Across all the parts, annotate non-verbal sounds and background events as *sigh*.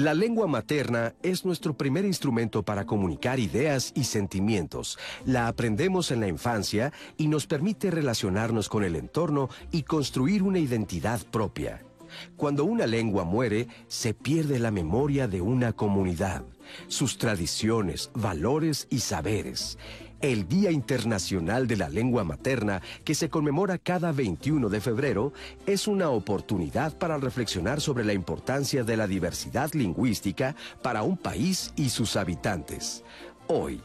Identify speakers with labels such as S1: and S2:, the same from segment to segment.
S1: La lengua materna es nuestro primer instrumento para comunicar ideas y sentimientos. La aprendemos en la infancia y nos permite relacionarnos con el entorno y construir una identidad propia. Cuando una lengua muere, se pierde la memoria de una comunidad, sus tradiciones, valores y saberes. El Día Internacional de la Lengua Materna, que se conmemora cada 21 de febrero, es una oportunidad para reflexionar sobre la importancia de la diversidad lingüística para un país y sus habitantes. Hoy,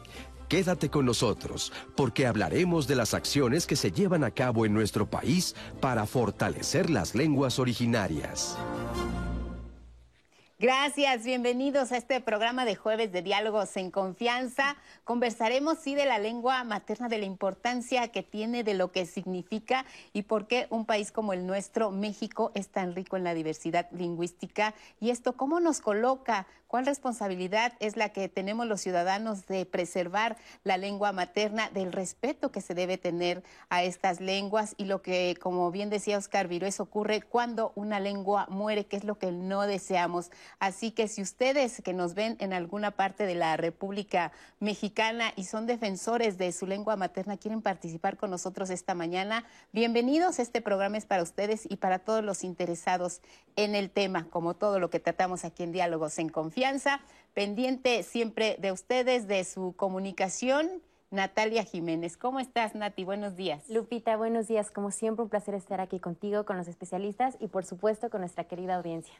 S1: quédate con nosotros, porque hablaremos de las acciones que se llevan a cabo en nuestro país para fortalecer las lenguas originarias.
S2: Gracias, bienvenidos a este programa de jueves de diálogos en confianza. Conversaremos sí de la lengua materna, de la importancia que tiene, de lo que significa y por qué un país como el nuestro, México, es tan rico en la diversidad lingüística y esto cómo nos coloca ¿Cuál responsabilidad es la que tenemos los ciudadanos de preservar la lengua materna, del respeto que se debe tener a estas lenguas y lo que, como bien decía Oscar Virués, ocurre cuando una lengua muere, que es lo que no deseamos? Así que si ustedes que nos ven en alguna parte de la República Mexicana y son defensores de su lengua materna, quieren participar con nosotros esta mañana, bienvenidos. Este programa es para ustedes y para todos los interesados en el tema, como todo lo que tratamos aquí en Diálogos en Confianza pendiente siempre de ustedes, de su comunicación. Natalia Jiménez. ¿Cómo estás, Nati? Buenos días.
S3: Lupita, buenos días. Como siempre, un placer estar aquí contigo, con los especialistas y, por supuesto, con nuestra querida audiencia.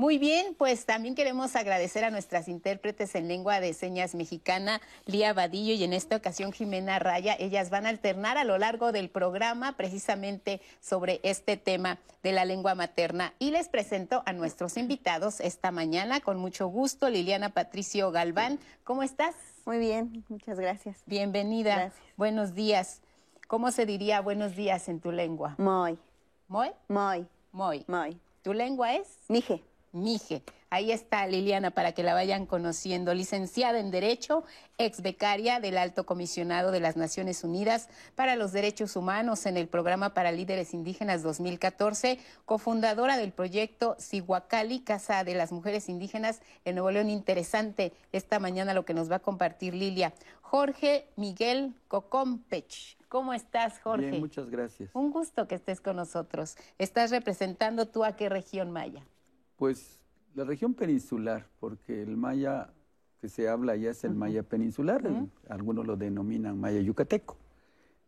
S2: Muy bien, pues también queremos agradecer a nuestras intérpretes en lengua de señas mexicana, Lía Vadillo y en esta ocasión Jimena Raya. Ellas van a alternar a lo largo del programa precisamente sobre este tema de la lengua materna. Y les presento a nuestros invitados esta mañana con mucho gusto. Liliana Patricio Galván, ¿cómo estás?
S4: Muy bien, muchas gracias.
S2: Bienvenida.
S4: Gracias.
S2: Buenos días. ¿Cómo se diría buenos días en tu lengua?
S4: Muy,
S2: ¿Moy?
S4: muy,
S2: Moy.
S4: muy.
S2: ¿Tu lengua es?
S4: Mije.
S2: Mije. Ahí está Liliana para que la vayan conociendo. Licenciada en Derecho, ex becaria del Alto Comisionado de las Naciones Unidas para los Derechos Humanos en el Programa para Líderes Indígenas 2014, cofundadora del proyecto Sihuacali, Casa de las Mujeres Indígenas en Nuevo León. Interesante esta mañana lo que nos va a compartir Lilia. Jorge Miguel Cocompech. ¿Cómo estás, Jorge?
S5: Bien, muchas gracias.
S2: Un gusto que estés con nosotros. ¿Estás representando tú a qué región maya?
S5: Pues la región peninsular, porque el maya que se habla ya es el maya peninsular, el- algunos lo denominan maya yucateco.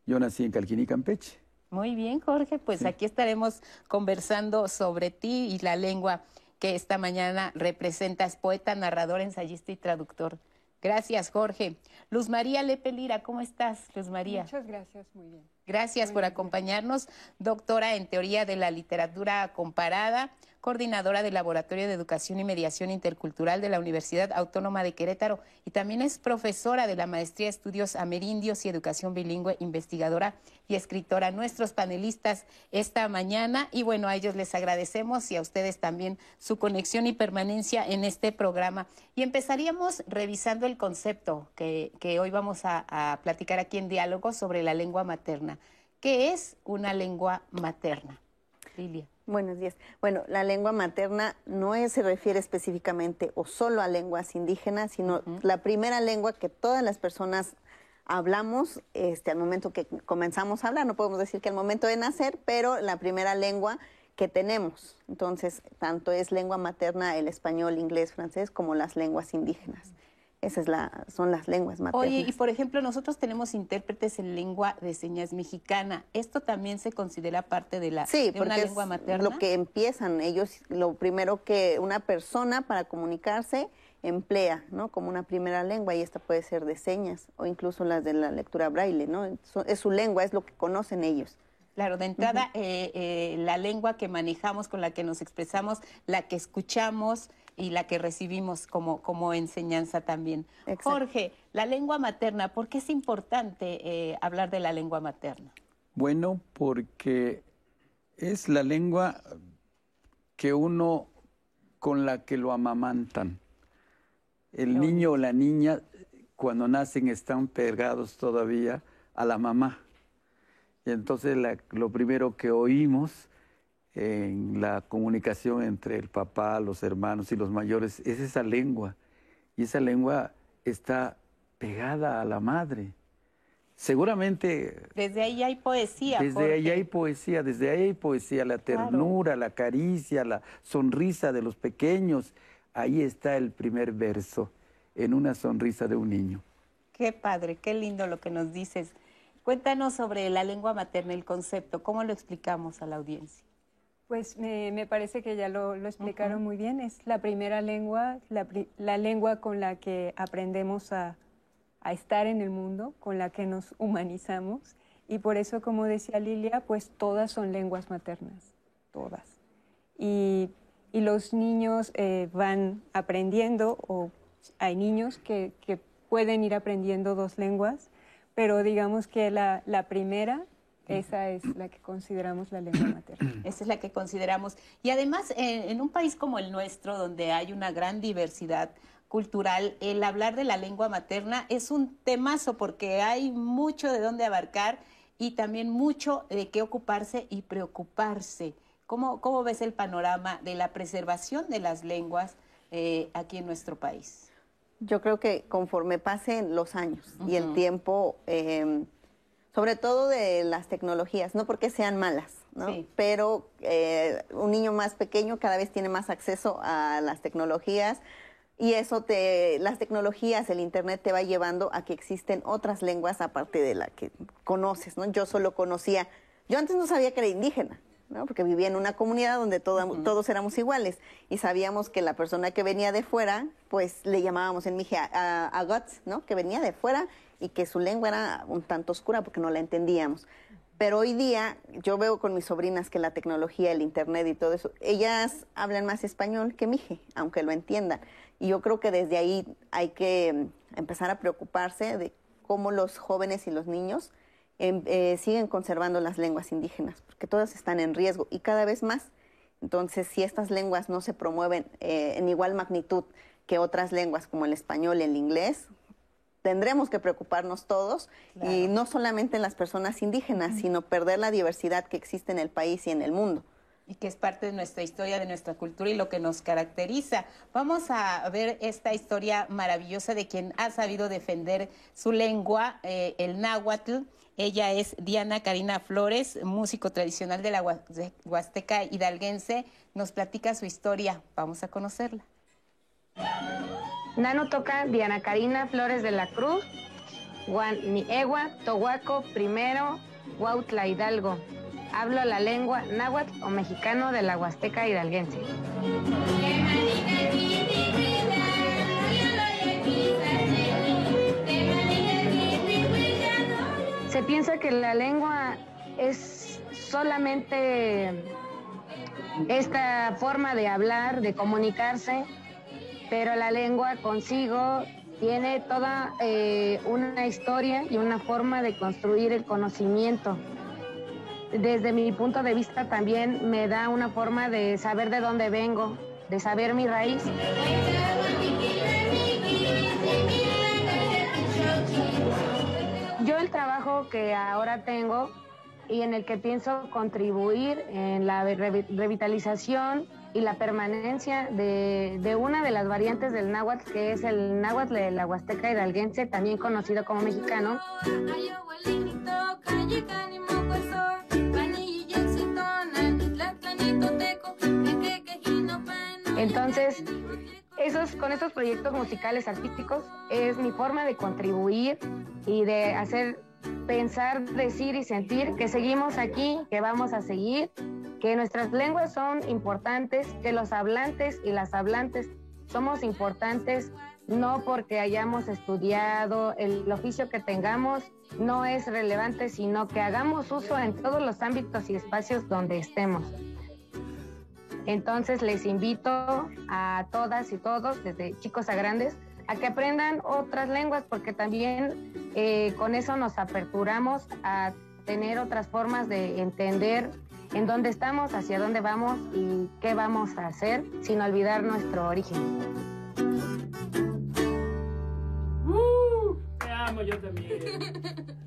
S5: Yo nací en Calquini, Campeche.
S2: Muy bien, Jorge, pues
S5: Sí.
S2: aquí estaremos conversando sobre ti y la lengua que esta mañana representas, poeta, narrador, ensayista y traductor. Gracias, Jorge. Luz María Lepe Lira, ¿cómo estás, Luz María?
S6: Muchas gracias, muy bien.
S2: Gracias
S6: Muy
S2: por
S6: bien,
S2: acompañarnos, doctora en teoría de la literatura comparada, coordinadora del Laboratorio de Educación y Mediación Intercultural de la Universidad Autónoma de Querétaro y también es profesora de la Maestría de Estudios Amerindios y Educación Bilingüe, investigadora y escritora. Nuestros panelistas esta mañana y bueno, a ellos les agradecemos y a ustedes también su conexión y permanencia en este programa. Y empezaríamos revisando el concepto que, que hoy vamos a, a platicar aquí en diálogo sobre la lengua materna. ¿Qué es una lengua materna? Lilia.
S4: Buenos días. Bueno, la lengua materna no es- se refiere específicamente o solo a lenguas indígenas, sino la primera lengua que todas las personas hablamos este, al momento que comenzamos a hablar. No podemos decir que al momento de nacer, pero la primera lengua que tenemos. Entonces, tanto es lengua materna el español, inglés, francés, como las lenguas indígenas. Esas es la, son las lenguas maternas.
S2: Oye, y por ejemplo, nosotros tenemos intérpretes en lengua de señas mexicana. ¿Esto también se considera parte de, la,
S4: Sí,
S2: de una
S4: porque
S2: lengua
S4: es
S2: materna?
S4: lo que empiezan ellos, lo primero que una persona para comunicarse emplea, ¿no? Como una primera lengua y esta puede ser de señas o incluso las de la lectura braille, ¿no? Es su lengua, es lo que conocen ellos.
S2: Claro, de entrada, eh, eh, la lengua que manejamos, con la que nos expresamos, la que escuchamos y la que recibimos como, como enseñanza también.
S4: Exacto.
S2: Jorge, la lengua materna, ¿por qué es importante eh, hablar de la lengua materna?
S5: Bueno, porque es la lengua que uno con la que lo amamantan. El niño o la niña cuando nacen están pegados todavía a la mamá. Y entonces la- lo primero que oímos en la comunicación entre el papá, los hermanos y los mayores, es esa lengua. Y esa lengua está pegada a la madre. Seguramente...
S2: Desde ahí hay poesía.
S5: Desde ahí hay poesía, desde ahí hay poesía, la ternura, la caricia, la sonrisa de los pequeños. Ahí está el primer verso, en una sonrisa de un niño.
S2: Qué padre, qué lindo lo que nos dices. Cuéntanos sobre la lengua materna, el concepto, ¿cómo lo explicamos a la audiencia?
S6: Pues me, parece que ya lo, explicaron muy bien. Es la primera lengua, la, lengua con la que aprendemos a, estar en el mundo, con la que nos humanizamos. Y por eso, como decía Lilia, pues todas son lenguas maternas, todas. Y, los niños eh, van aprendiendo, o hay niños que, pueden ir aprendiendo dos lenguas, pero digamos que la primera esa es la que consideramos la lengua materna.
S2: Esa es la que consideramos. Y además, en, un país como el nuestro, donde hay una gran diversidad cultural, el hablar de la lengua materna es un temazo porque hay mucho de dónde abarcar y también mucho de qué ocuparse y preocuparse. ¿Cómo, cómo ves el panorama de la preservación de las lenguas eh, aquí en nuestro país?
S4: Yo creo que conforme pasen los años y el tiempo, eh, sobre todo de las tecnologías, no porque sean malas, ¿no? pero eh, un niño más pequeño cada vez tiene más acceso a las tecnologías y eso te, las tecnologías, el internet te va llevando a que existen otras lenguas aparte de la que conoces, ¿no? Yo solo conocía, yo antes no sabía que era indígena, ¿no? Porque vivía en una comunidad donde todos éramos iguales y sabíamos que la persona que venía de fuera, pues le llamábamos en Mije a, a, Guts, ¿no? Que venía de fuera y que su lengua era un tanto oscura porque no la entendíamos. Pero hoy día yo veo con mis sobrinas que la tecnología, el internet y todo eso, ellas hablan más español que mije, aunque lo entiendan. Y yo creo que desde ahí hay que mm, empezar a preocuparse de cómo los jóvenes y los niños em, eh, siguen conservando las lenguas indígenas, porque todas están en riesgo y cada vez más. Entonces, si estas lenguas no se promueven eh, en igual magnitud que otras lenguas como el español y el inglés, tendremos que preocuparnos todos y no solamente las personas indígenas, sino perder la diversidad que existe en el país y en el mundo.
S2: Y que es parte de nuestra historia, de nuestra cultura y lo que nos caracteriza. Vamos a ver esta historia maravillosa de quien ha sabido defender su lengua, eh, el náhuatl. Ella es Diana Karina Flores, músico tradicional de la Huasteca hidalguense. Nos platica su historia. Vamos a conocerla.
S7: Nano toca Diana Karina Flores de la Cruz, Juan Niegua, Tohuaco, primero, Huautla Hidalgo. Hablo la lengua náhuatl o mexicano de la Huasteca hidalguense. Se piensa que la lengua es solamente esta forma de hablar, de comunicarse, pero la lengua consigo tiene toda eh, una historia y una forma de construir el conocimiento. Desde mi punto de vista también me da una forma de saber de dónde vengo, de saber mi raíz. Yo el trabajo que ahora tengo y en el que pienso contribuir en la revitalización y la permanencia de, una de las variantes del náhuatl, que es el náhuatl de la Huasteca hidalguense, también conocido como mexicano. Entonces, esos, con estos proyectos musicales artísticos es mi forma de contribuir y de hacer pensar, decir y sentir que seguimos aquí, que vamos a seguir, que nuestras lenguas son importantes, que los hablantes y las hablantes somos importantes no porque hayamos estudiado, el oficio que tengamos no es relevante, sino que hagamos uso en todos los ámbitos y espacios donde estemos. Entonces les invito a todas y todos, desde chicos a grandes, a que aprendan otras lenguas, porque también eh, con eso nos aperturamos a tener otras formas de entender en dónde estamos, hacia dónde vamos y qué vamos a hacer, sin olvidar nuestro origen.
S2: Uh, te amo yo también. *laughs*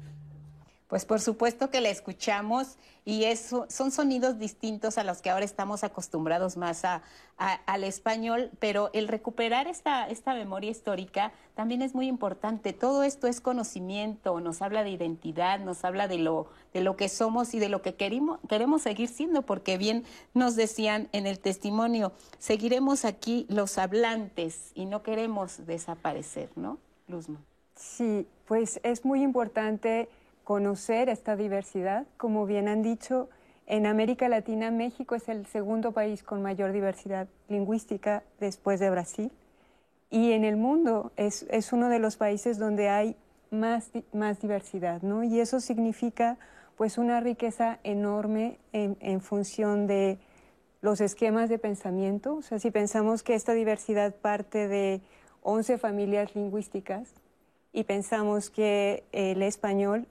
S2: Pues por supuesto que la escuchamos y eso, son sonidos distintos a los que ahora estamos acostumbrados más a, al español, pero el recuperar esta, esta memoria histórica también es muy importante. Todo esto es conocimiento, nos habla de identidad, nos habla de lo, de lo que somos y de lo que queremos, queremos seguir siendo, porque bien nos decían en el testimonio, seguiremos aquí los hablantes y no queremos desaparecer, ¿no, Luzma?
S6: Sí, pues es muy importante conocer esta diversidad. Como bien han dicho, en América Latina México es el segundo país con mayor diversidad lingüística después de Brasil. Y en el mundo es, uno de los países donde hay más, más diversidad, ¿no? Y eso significa pues una riqueza enorme en, en función de los esquemas de pensamiento. O sea, si pensamos que esta diversidad parte de 11 familias lingüísticas y pensamos que el español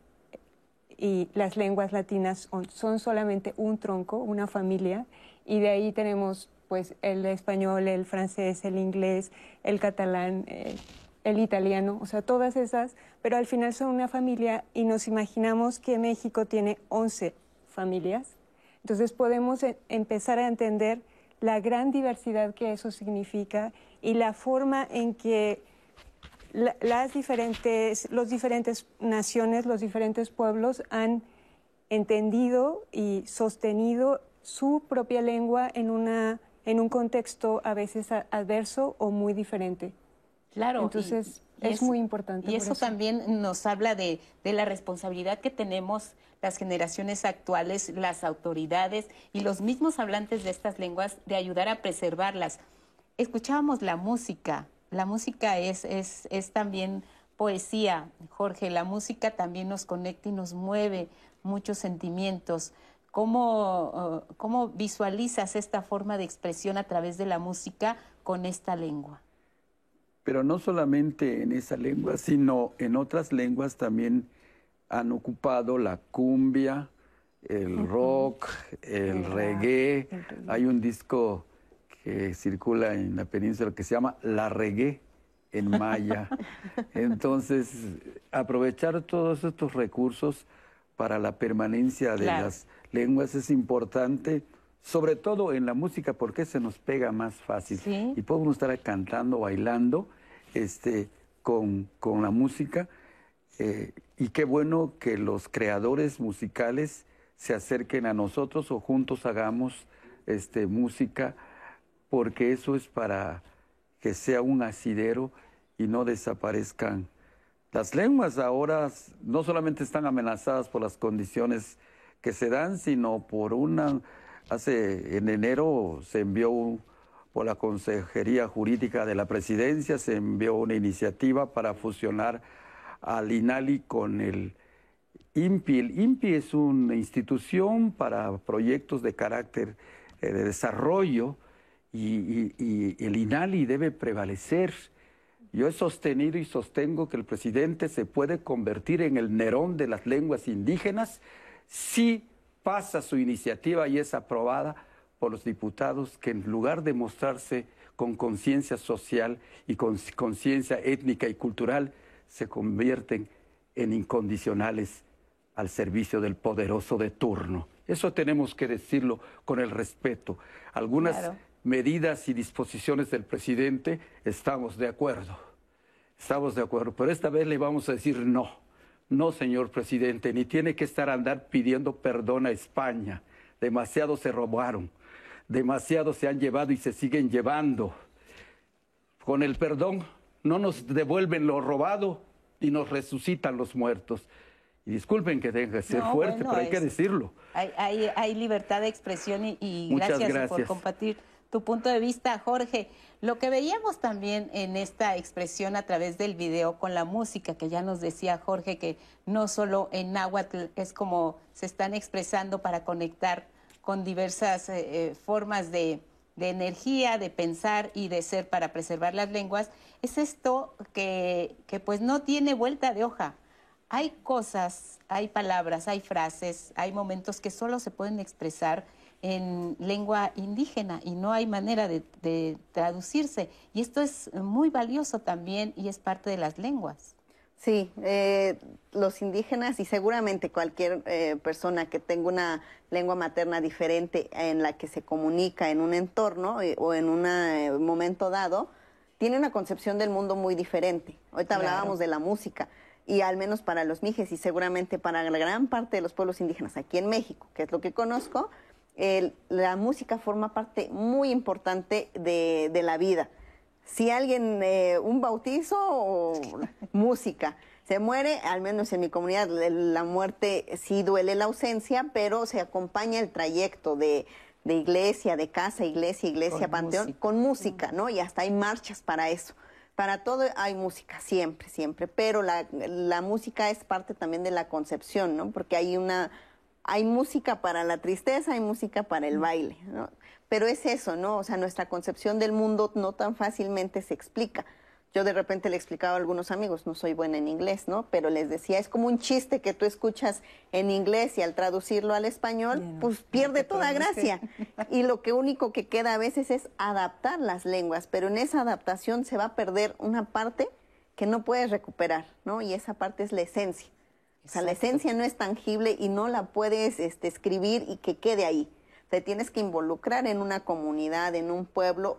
S6: y las lenguas latinas son, solamente un tronco, una familia, y de ahí tenemos pues el español, el francés, el inglés, el catalán, eh, el italiano, o sea, todas esas, pero al final son una familia y nos imaginamos que México tiene 11 familias. Entonces podemos e, empezar a entender la gran diversidad que eso significa y la forma en que las diferentes, los diferentes naciones, los diferentes pueblos han entendido y sostenido su propia lengua en, una, en un contexto a veces adverso o muy diferente.
S2: Claro.
S6: Entonces, es muy importante.
S2: Y eso, también nos habla de, de, la responsabilidad que tenemos las generaciones actuales, las autoridades y los mismos hablantes de estas lenguas de ayudar a preservarlas. Escuchábamos la música, la música es, es, es también poesía, Jorge. La música también nos conecta y nos mueve muchos sentimientos. ¿Cómo, uh, ¿Cómo, visualizas esta forma de expresión a través de la música con esta lengua?
S5: Pero no solamente en esa lengua, sino en otras lenguas también han ocupado la cumbia, el rock, el reggae. Hay un disco que circula en la península que se llama La Regué en maya. *laughs* Entonces, aprovechar todos estos recursos para la permanencia de las lenguas es importante, sobre todo en la música, porque se nos pega más fácil. Y podemos estar cantando, bailando este, con, con la música. Eh, y qué bueno que los creadores musicales se acerquen a nosotros o juntos hagamos este, música porque eso es para que sea un asidero y no desaparezcan. Las lenguas ahora no solamente están amenazadas por las condiciones que se dan, sino por una, hace, en enero se envió por la Consejería Jurídica de la Presidencia, se envió una iniciativa para fusionar al INALI con el INPI. El INPI es una institución para proyectos de carácter eh, de desarrollo y, el INALI debe prevalecer. Yo he sostenido y sostengo que el presidente se puede convertir en el Nerón de las lenguas indígenas si pasa su iniciativa y es aprobada por los diputados que en lugar de mostrarse con conciencia social y con conciencia étnica y cultural, se convierten en incondicionales al servicio del poderoso de turno. Eso tenemos que decirlo con el respeto. Algunas medidas y disposiciones del presidente, estamos de acuerdo. Estamos de acuerdo, pero esta vez le vamos a decir no. No, señor presidente, ni tiene que estar andar pidiendo perdón a España. Demasiado se robaron, demasiado se han llevado y se siguen llevando. Con el perdón no nos devuelven lo robado y nos resucitan los muertos. Y disculpen que tenga que ser fuerte, pero hay que decirlo.
S2: Hay, libertad de expresión y, gracias, por compartir tu punto de vista, Jorge. Lo que veíamos también en esta expresión a través del video con la música, que ya nos decía Jorge, que no solo en náhuatl es como se están expresando para conectar con diversas eh, eh, formas de, de energía, de pensar y de ser para preservar las lenguas, es esto que, que pues no tiene vuelta de hoja. Hay cosas, hay palabras, hay frases, hay momentos que solo se pueden expresar en lengua indígena y no hay manera de, traducirse. Y esto es muy valioso también y es parte de las lenguas.
S4: Sí, eh, los indígenas y seguramente cualquier eh, persona que tenga una lengua materna diferente en la que se comunica en un entorno eh, o en un momento dado, tiene una concepción del mundo muy diferente. Ahorita hablábamos de la música y al menos para los mijes y seguramente para la gran parte de los pueblos indígenas aquí en México, que es lo que conozco, la música forma parte muy importante de, de la vida si alguien, eh, un bautizo o *laughs* música, se muere, al menos en mi comunidad, la muerte sí duele la ausencia, pero se acompaña el trayecto de, de iglesia, de casa, iglesia, iglesia, panteón, con música, ¿no? Y hasta hay marchas para eso. Para todo hay música, siempre, siempre, pero la, la música es parte también de la concepción, ¿no? Porque hay una, hay música para la tristeza, hay música para el baile, ¿no? Pero es eso, ¿no? O sea, nuestra concepción del mundo no tan fácilmente se explica. Yo de repente le explicaba a algunos amigos, no soy buena en inglés, ¿no? Pero les decía, es como un chiste que tú escuchas en inglés y al traducirlo al español, pues pierde toda gracia. Y lo que único que queda a veces es adaptar las lenguas, pero en esa adaptación se va a perder una parte que no puedes recuperar, ¿no? Y esa parte es la esencia. O sea, la esencia no es tangible y no la puedes este, escribir y que quede ahí te tienes que involucrar en una comunidad, en un pueblo,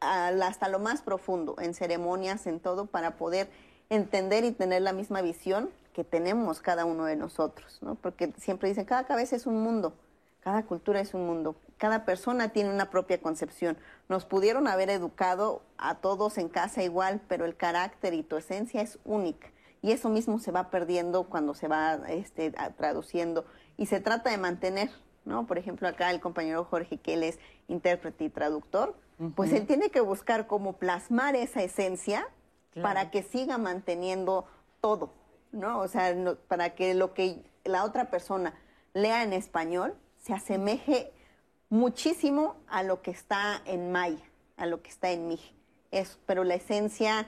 S4: hasta lo más profundo, en ceremonias, en todo, para poder entender y tener la misma visión que tenemos cada uno de nosotros, ¿no? Porque siempre dicen, cada cabeza es un mundo, cada cultura es un mundo, cada persona tiene una propia concepción. Nos pudieron haber educado a todos en casa igual, pero el carácter y tu esencia es única. Y eso mismo se va perdiendo cuando se va este, traduciendo. Y se trata de mantener ¿no? Por ejemplo, acá el compañero Jorge, que él es intérprete y traductor, pues él tiene que buscar cómo plasmar esa esencia para que siga manteniendo todo, ¿no? O sea, para que lo que la otra persona lea en español se asemeje muchísimo a lo que está en maya, a lo que está en mije. Pero la esencia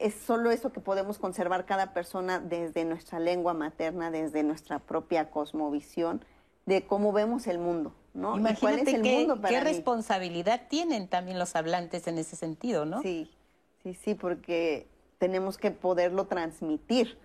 S4: es solo eso que podemos conservar cada persona desde nuestra lengua materna, desde nuestra propia cosmovisión de cómo vemos el mundo, ¿no?
S2: Imagínate qué, responsabilidad tienen también los hablantes en ese sentido, ¿no?
S4: Sí, sí, sí, porque tenemos que poderlo transmitir,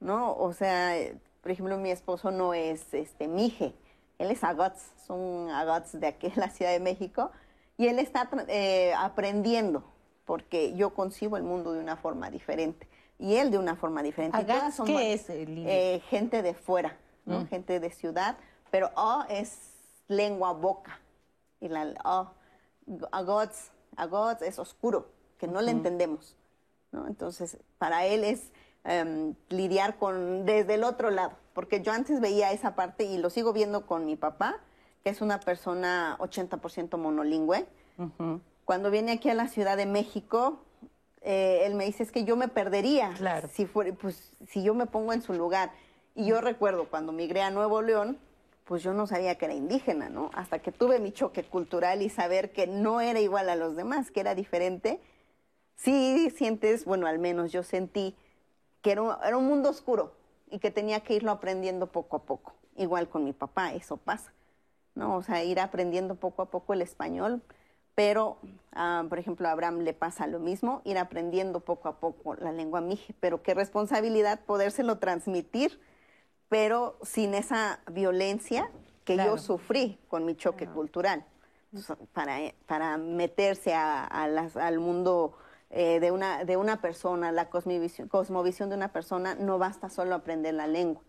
S4: ¿no? O sea, por ejemplo, mi esposo no es este mije, él es agots, son agots de aquí de la Ciudad de México, y él está eh, aprendiendo, porque yo concibo el mundo de una forma diferente, y él de una forma diferente.
S2: ¿Agots qué es?
S4: Eh, gente de fuera. ¿no? Mm. Gente de ciudad, pero O es lengua boca. Y la O, agots, agots es oscuro, que no le entendemos. ¿no? Entonces, para él es em, lidiar con desde el otro lado, porque yo antes veía esa parte y lo sigo viendo con mi papá, que es una persona 80% monolingüe. Cuando viene aquí a la Ciudad de México, eh, él me dice, es que yo me perdería si, fuera, pues, si yo me pongo en su lugar. Y yo recuerdo cuando migré a Nuevo León, pues yo no sabía que era indígena, ¿no? Hasta que tuve mi choque cultural y saber que no era igual a los demás, que era diferente, sí sientes, bueno, al menos yo sentí que era un, era un mundo oscuro y que tenía que irlo aprendiendo poco a poco. Igual con mi papá, eso pasa, ¿no? O sea, ir aprendiendo poco a poco el español, pero, ah, por ejemplo, a Abraham le pasa lo mismo, ir aprendiendo poco a poco la lengua mije, pero qué responsabilidad podérselo transmitir pero sin esa violencia que yo sufrí con mi choque cultural. para, para meterse a, al mundo eh, de, una, de una persona, la cosmovisión, cosmovisión de una persona, no basta solo aprender la lengua,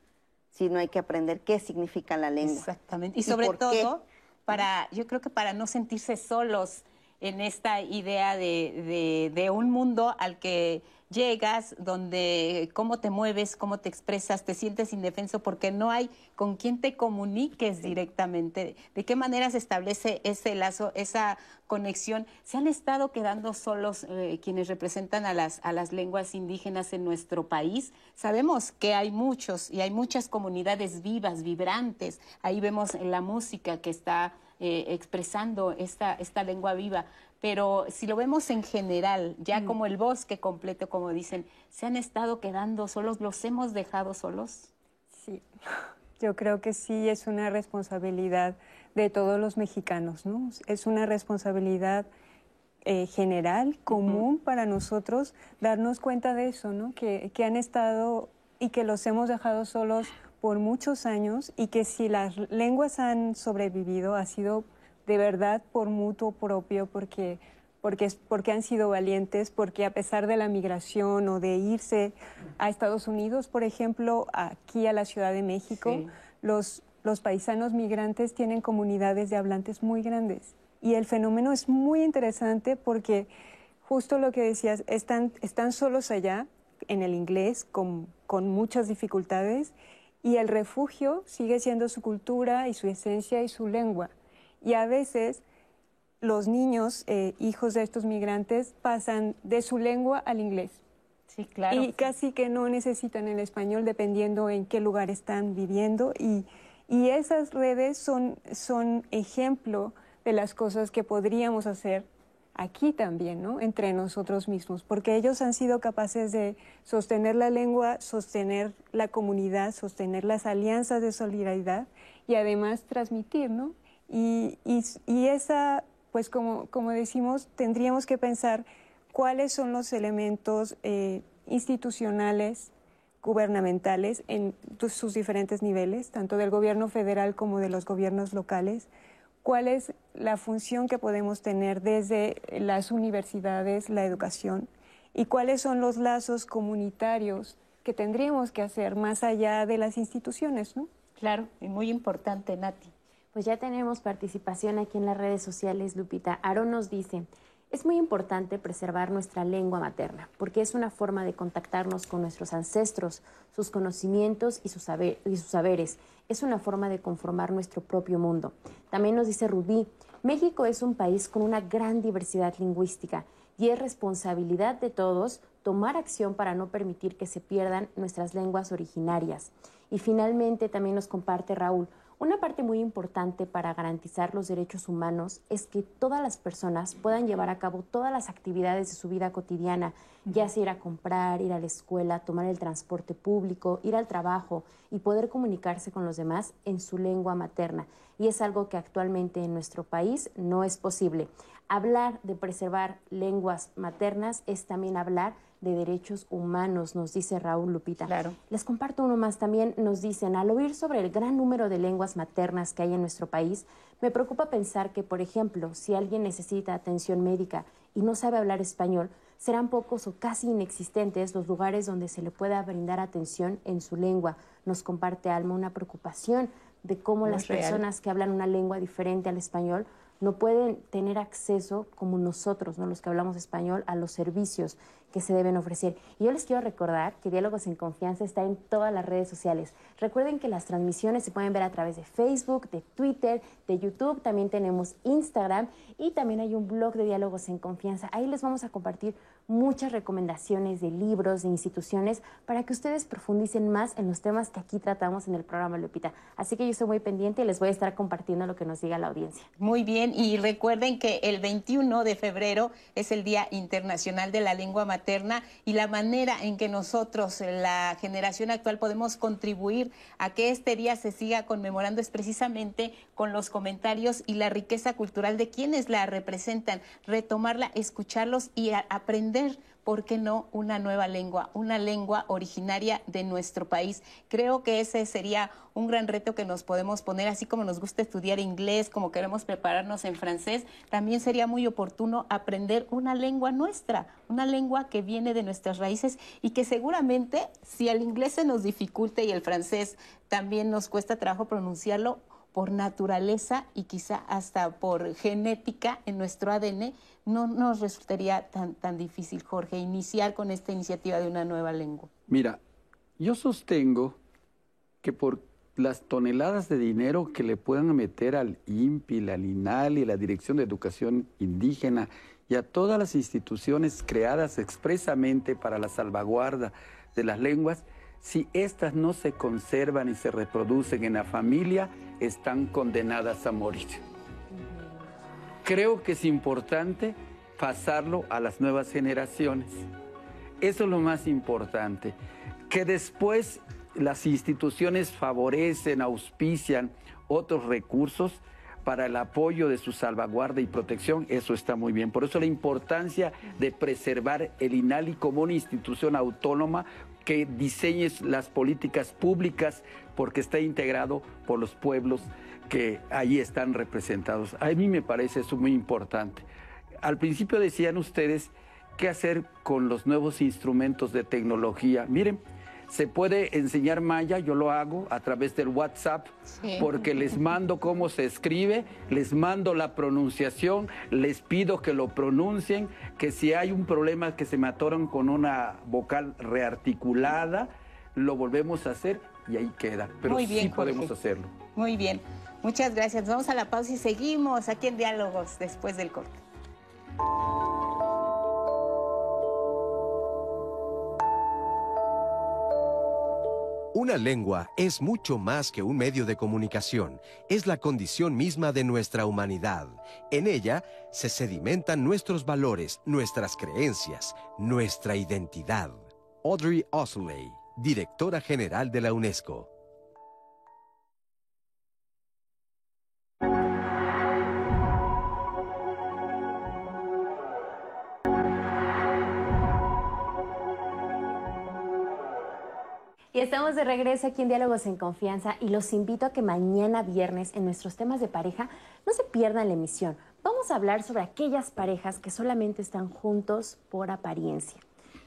S4: sino hay que aprender qué significa la lengua.
S2: Exactamente. Y sobre todo, para, yo creo que para no sentirse solos en esta idea de, de un mundo al que llegas, donde cómo te mueves, cómo te expresas, te sientes indefenso porque no hay con quién te comuniques directamente, de qué manera se establece ese lazo, esa conexión. Se han estado quedando solos eh, quienes representan a las, a las lenguas indígenas en nuestro país. Sabemos que hay muchos y hay muchas comunidades vivas, vibrantes. Ahí vemos la música que está eh, expresando esta, esta lengua viva pero si lo vemos en general, ya mm. como el bosque completo, como dicen, ¿se han estado quedando solos? ¿Los hemos dejado solos?
S6: Sí, *laughs* yo creo que sí es una responsabilidad de todos los mexicanos, ¿no? Es una responsabilidad eh, general, común para nosotros, darnos cuenta de eso, ¿no? Que, que han estado y que los hemos dejado solos por muchos años y que si las lenguas han sobrevivido ha sido de verdad por mutuo propio, porque, porque, porque han sido valientes, porque a pesar de la migración o de irse a Estados Unidos, por ejemplo, aquí a la Ciudad de México, los, los paisanos migrantes tienen comunidades de hablantes muy grandes. Y el fenómeno es muy interesante porque justo lo que decías, están, están solos allá en el inglés con, con muchas dificultades y el refugio sigue siendo su cultura y su esencia y su lengua. Y a veces los niños, eh, hijos de estos migrantes, pasan de su lengua al inglés.
S2: Sí, claro.
S6: Y casi que no necesitan el español dependiendo en qué lugar están viviendo. Y, y esas redes son, son ejemplo de las cosas que podríamos hacer aquí también, ¿no? Entre nosotros mismos, porque ellos han sido capaces de sostener la lengua, sostener la comunidad, sostener las alianzas de solidaridad y además transmitir, ¿no? Y, y, esa, pues como, como decimos, tendríamos que pensar cuáles son los elementos eh, institucionales, gubernamentales en sus diferentes niveles, tanto del gobierno federal como de los gobiernos locales, cuál es la función que podemos tener desde las universidades, la educación, y cuáles son los lazos comunitarios que tendríamos que hacer más allá de las instituciones, ¿no?
S2: Claro, y muy importante, Nati.
S3: Pues ya tenemos participación aquí en las redes sociales, Lupita. Aaron nos dice, es muy importante preservar nuestra lengua materna, porque es una forma de contactarnos con nuestros ancestros, sus conocimientos y sus, y sus saberes. Es una forma de conformar nuestro propio mundo. También nos dice Rubí, México es un país con una gran diversidad lingüística y es responsabilidad de todos tomar acción para no permitir que se pierdan nuestras lenguas originarias. Y finalmente también nos comparte Raúl, una parte muy importante para garantizar los derechos humanos es que todas las personas puedan llevar a cabo todas las actividades de su vida cotidiana, ya sea ir a comprar, ir a la escuela, tomar el transporte público, ir al trabajo y poder comunicarse con los demás en su lengua materna. Y es algo que actualmente en nuestro país no es posible. Hablar de preservar lenguas maternas es también hablar de derechos humanos, nos dice Raúl Lupita.
S2: Claro.
S3: Les comparto uno más también, nos dicen, al oír sobre el gran número de lenguas maternas que hay en nuestro país, me preocupa pensar que, por ejemplo, si alguien necesita atención médica y no sabe hablar español, serán pocos o casi inexistentes los lugares donde se le pueda brindar atención en su lengua. Nos comparte Alma una preocupación de cómo las personas que hablan una lengua diferente al español no pueden tener acceso como nosotros, ¿no? los que hablamos español, a los servicios que se deben ofrecer. Y yo les quiero recordar que Diálogos en Confianza está en todas las redes sociales. Recuerden que las transmisiones se pueden ver a través de Facebook, de Twitter, de YouTube, también tenemos Instagram y también hay un blog de Diálogos en Confianza. Ahí les vamos a compartir muchas recomendaciones de libros, de instituciones, para que ustedes profundicen más en los temas que aquí tratamos en el programa Lupita. Así que yo estoy muy pendiente y les voy a estar compartiendo lo que nos diga la audiencia.
S2: Muy bien, y recuerden que el 21 de febrero es el Día Internacional de la Lengua Materna y la manera en que nosotros, la generación actual, podemos contribuir a que este día se siga conmemorando es precisamente con los comentarios y la riqueza cultural de quienes la representan, retomarla, escucharlos y aprender ¿por qué no una nueva lengua, una lengua originaria de nuestro país? Creo que ese sería un gran reto que nos podemos poner, así como nos gusta estudiar inglés, como queremos prepararnos en francés, también sería muy oportuno aprender una lengua nuestra, una lengua que viene de nuestras raíces y que seguramente si el inglés se nos dificulte y el francés también nos cuesta trabajo pronunciarlo, por naturaleza y quizá hasta por genética en nuestro ADN, no nos resultaría tan, tan difícil, Jorge, iniciar con esta iniciativa de una nueva lengua.
S5: Mira, yo sostengo que por las toneladas de dinero que le puedan meter al INPI, al INAL y la Dirección de Educación Indígena y a todas las instituciones creadas expresamente para la salvaguarda de las lenguas, si éstas no se conservan y se reproducen en la familia, están condenadas a morir. Creo que es importante pasarlo a las nuevas generaciones. Eso es lo más importante. Que después las instituciones favorecen, auspician otros recursos, para el apoyo de su salvaguarda y protección, eso está muy bien. Por eso la importancia de preservar el INALI como una institución autónoma que diseñe las políticas públicas porque está integrado por los pueblos que ahí están representados. A mí me parece eso muy importante. Al principio decían ustedes qué hacer con los nuevos instrumentos de tecnología. Miren, se puede enseñar maya, yo lo hago a través del WhatsApp, porque les mando cómo se escribe, les mando la pronunciación, les pido que lo pronuncien, que si hay un problema que se me atoran con una vocal rearticulada, lo volvemos a hacer y ahí queda. Pero sí podemos hacerlo.
S2: Muy bien. Muchas gracias. Vamos a la pausa y seguimos aquí en Diálogos después del corte.
S1: Una lengua es mucho más que un medio de comunicación, es la condición misma de nuestra humanidad. En ella se sedimentan nuestros valores, nuestras creencias, nuestra identidad. Audrey Osley, directora general de la UNESCO.
S3: Y estamos de regreso aquí en Diálogos en Confianza y los invito a que mañana viernes en nuestros temas de pareja no se pierdan la emisión. Vamos a hablar sobre aquellas parejas que solamente están juntos por apariencia.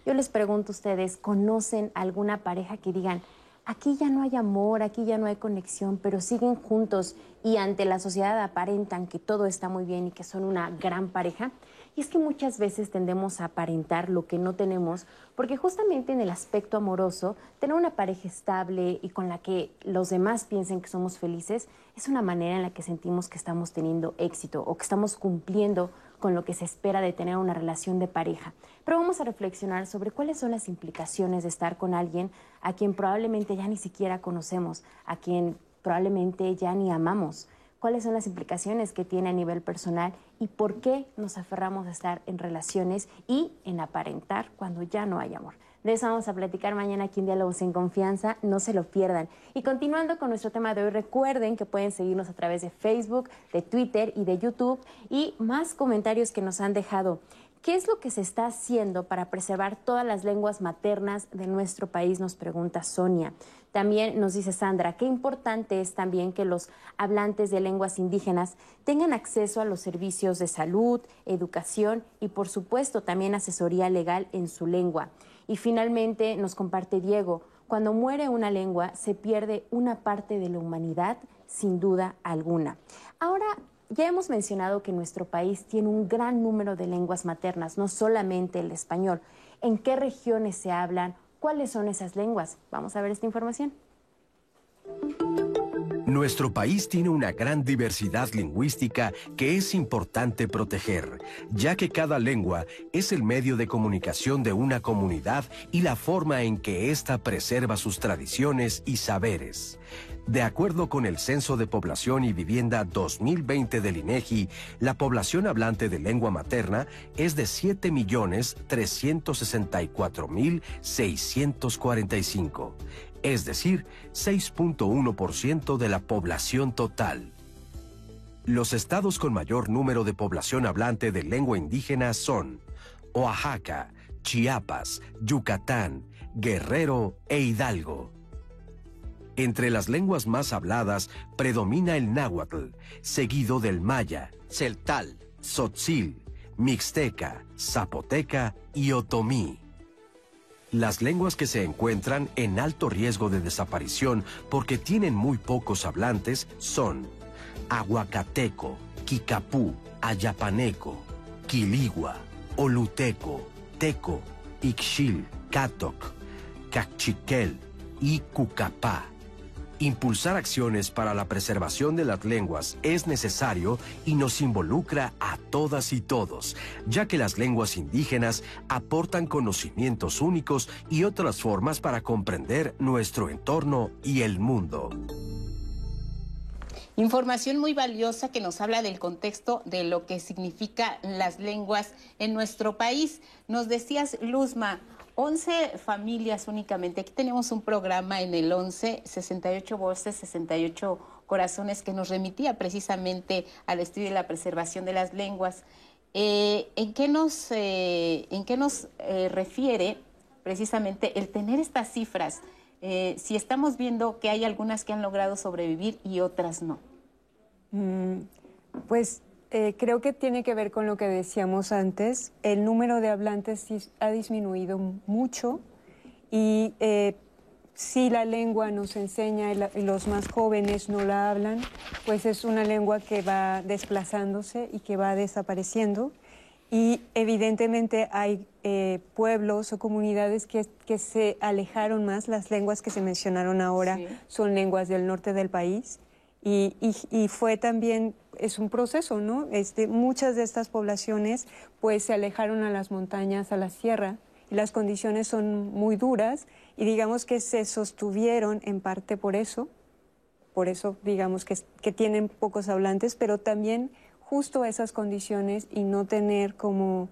S3: Yo les pregunto a ustedes, ¿conocen alguna pareja que digan, aquí ya no hay amor, aquí ya no hay conexión, pero siguen juntos y ante la sociedad aparentan que todo está muy bien y que son una gran pareja? Y es que muchas veces tendemos a aparentar lo que no tenemos, porque justamente en el aspecto amoroso, tener una pareja estable y con la que los demás piensen que somos felices, es una manera en la que sentimos que estamos teniendo éxito o que estamos cumpliendo con lo que se espera de tener una relación de pareja. Pero vamos a reflexionar sobre cuáles son las implicaciones de estar con alguien a quien probablemente ya ni siquiera conocemos, a quien probablemente ya ni amamos cuáles son las implicaciones que tiene a nivel personal y por qué nos aferramos a estar en relaciones y en aparentar cuando ya no hay amor. De eso vamos a platicar mañana aquí en Diálogos en Confianza, no se lo pierdan. Y continuando con nuestro tema de hoy, recuerden que pueden seguirnos a través de Facebook, de Twitter y de YouTube y más comentarios que nos han dejado. ¿Qué es lo que se está haciendo para preservar todas las lenguas maternas de nuestro país? Nos pregunta Sonia. También nos dice Sandra, qué importante es también que los hablantes de lenguas indígenas tengan acceso a los servicios de salud, educación y por supuesto también asesoría legal en su lengua. Y finalmente nos comparte Diego, cuando muere una lengua se pierde una parte de la humanidad sin duda alguna. Ahora ya hemos mencionado que nuestro país tiene un gran número de lenguas maternas, no solamente el español. ¿En qué regiones se hablan? ¿Cuáles son esas lenguas? Vamos a ver esta información.
S1: Nuestro país tiene una gran diversidad lingüística que es importante proteger, ya que cada lengua es el medio de comunicación de una comunidad y la forma en que ésta preserva sus tradiciones y saberes. De acuerdo con el Censo de Población y Vivienda 2020 del INEGI, la población hablante de lengua materna es de 7.364.645, es decir, 6.1% de la población total. Los estados con mayor número de población hablante de lengua indígena son Oaxaca, Chiapas, Yucatán, Guerrero e Hidalgo. Entre las lenguas más habladas predomina el náhuatl, seguido del maya, celtal, tzotzil, mixteca, zapoteca y otomí. Las lenguas que se encuentran en alto riesgo de desaparición porque tienen muy pocos hablantes son aguacateco, kikapú, ayapaneco, quiligua, oluteco, teco, ixchil, catoc, cachiquel y cucapá. Impulsar acciones para la preservación de las lenguas es necesario y nos involucra a todas y todos, ya que las lenguas indígenas aportan conocimientos únicos y otras formas para comprender nuestro entorno y el mundo.
S2: Información muy valiosa que nos habla del contexto de lo que significa las lenguas en nuestro país. Nos decías, Luzma, 11 familias únicamente. Aquí tenemos un programa en el 11, 68 voces, 68 Corazones que nos remitía precisamente al estudio y la preservación de las lenguas. Eh, ¿En qué nos, eh, en qué nos eh, refiere precisamente el tener estas cifras? si estamos viendo que hay algunas que han logrado sobrevivir y otras no.
S6: Mm, pues creo que tiene que ver con lo que decíamos antes. El número de hablantes ha disminuido mucho y si la lengua nos enseña y, los más jóvenes no la hablan, pues es una lengua que va desplazándose y que va desapareciendo. Y evidentemente hay eh, pueblos o comunidades que, que, se alejaron más. Las lenguas que se mencionaron ahora son lenguas del norte del país. Y, fue también, es un proceso, ¿no? Este, muchas de estas poblaciones pues se alejaron a las montañas, a la sierra, y las condiciones son muy duras y digamos que se sostuvieron en parte por eso, por eso digamos que, que tienen pocos hablantes, pero también justo esas condiciones y no tener como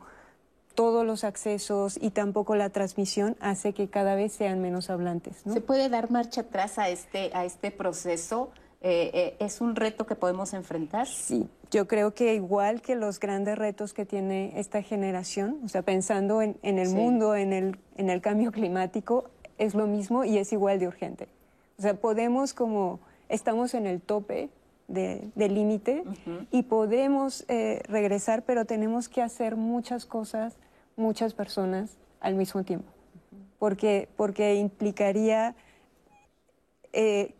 S6: todos los accesos y tampoco la transmisión hace que cada vez sean menos hablantes.
S2: ¿Se puede dar marcha atrás a este, a este proceso? Eh, eh, ¿Es un reto que podemos enfrentar?
S6: Sí, yo creo que igual que los grandes retos que tiene esta generación, o sea, pensando en, el mundo, en el, en el cambio climático, es lo mismo y es igual de urgente. O sea, podemos como, estamos en el tope del de límite y podemos eh, regresar, pero tenemos que hacer muchas cosas, muchas personas al mismo tiempo, porque, porque implicaría eh,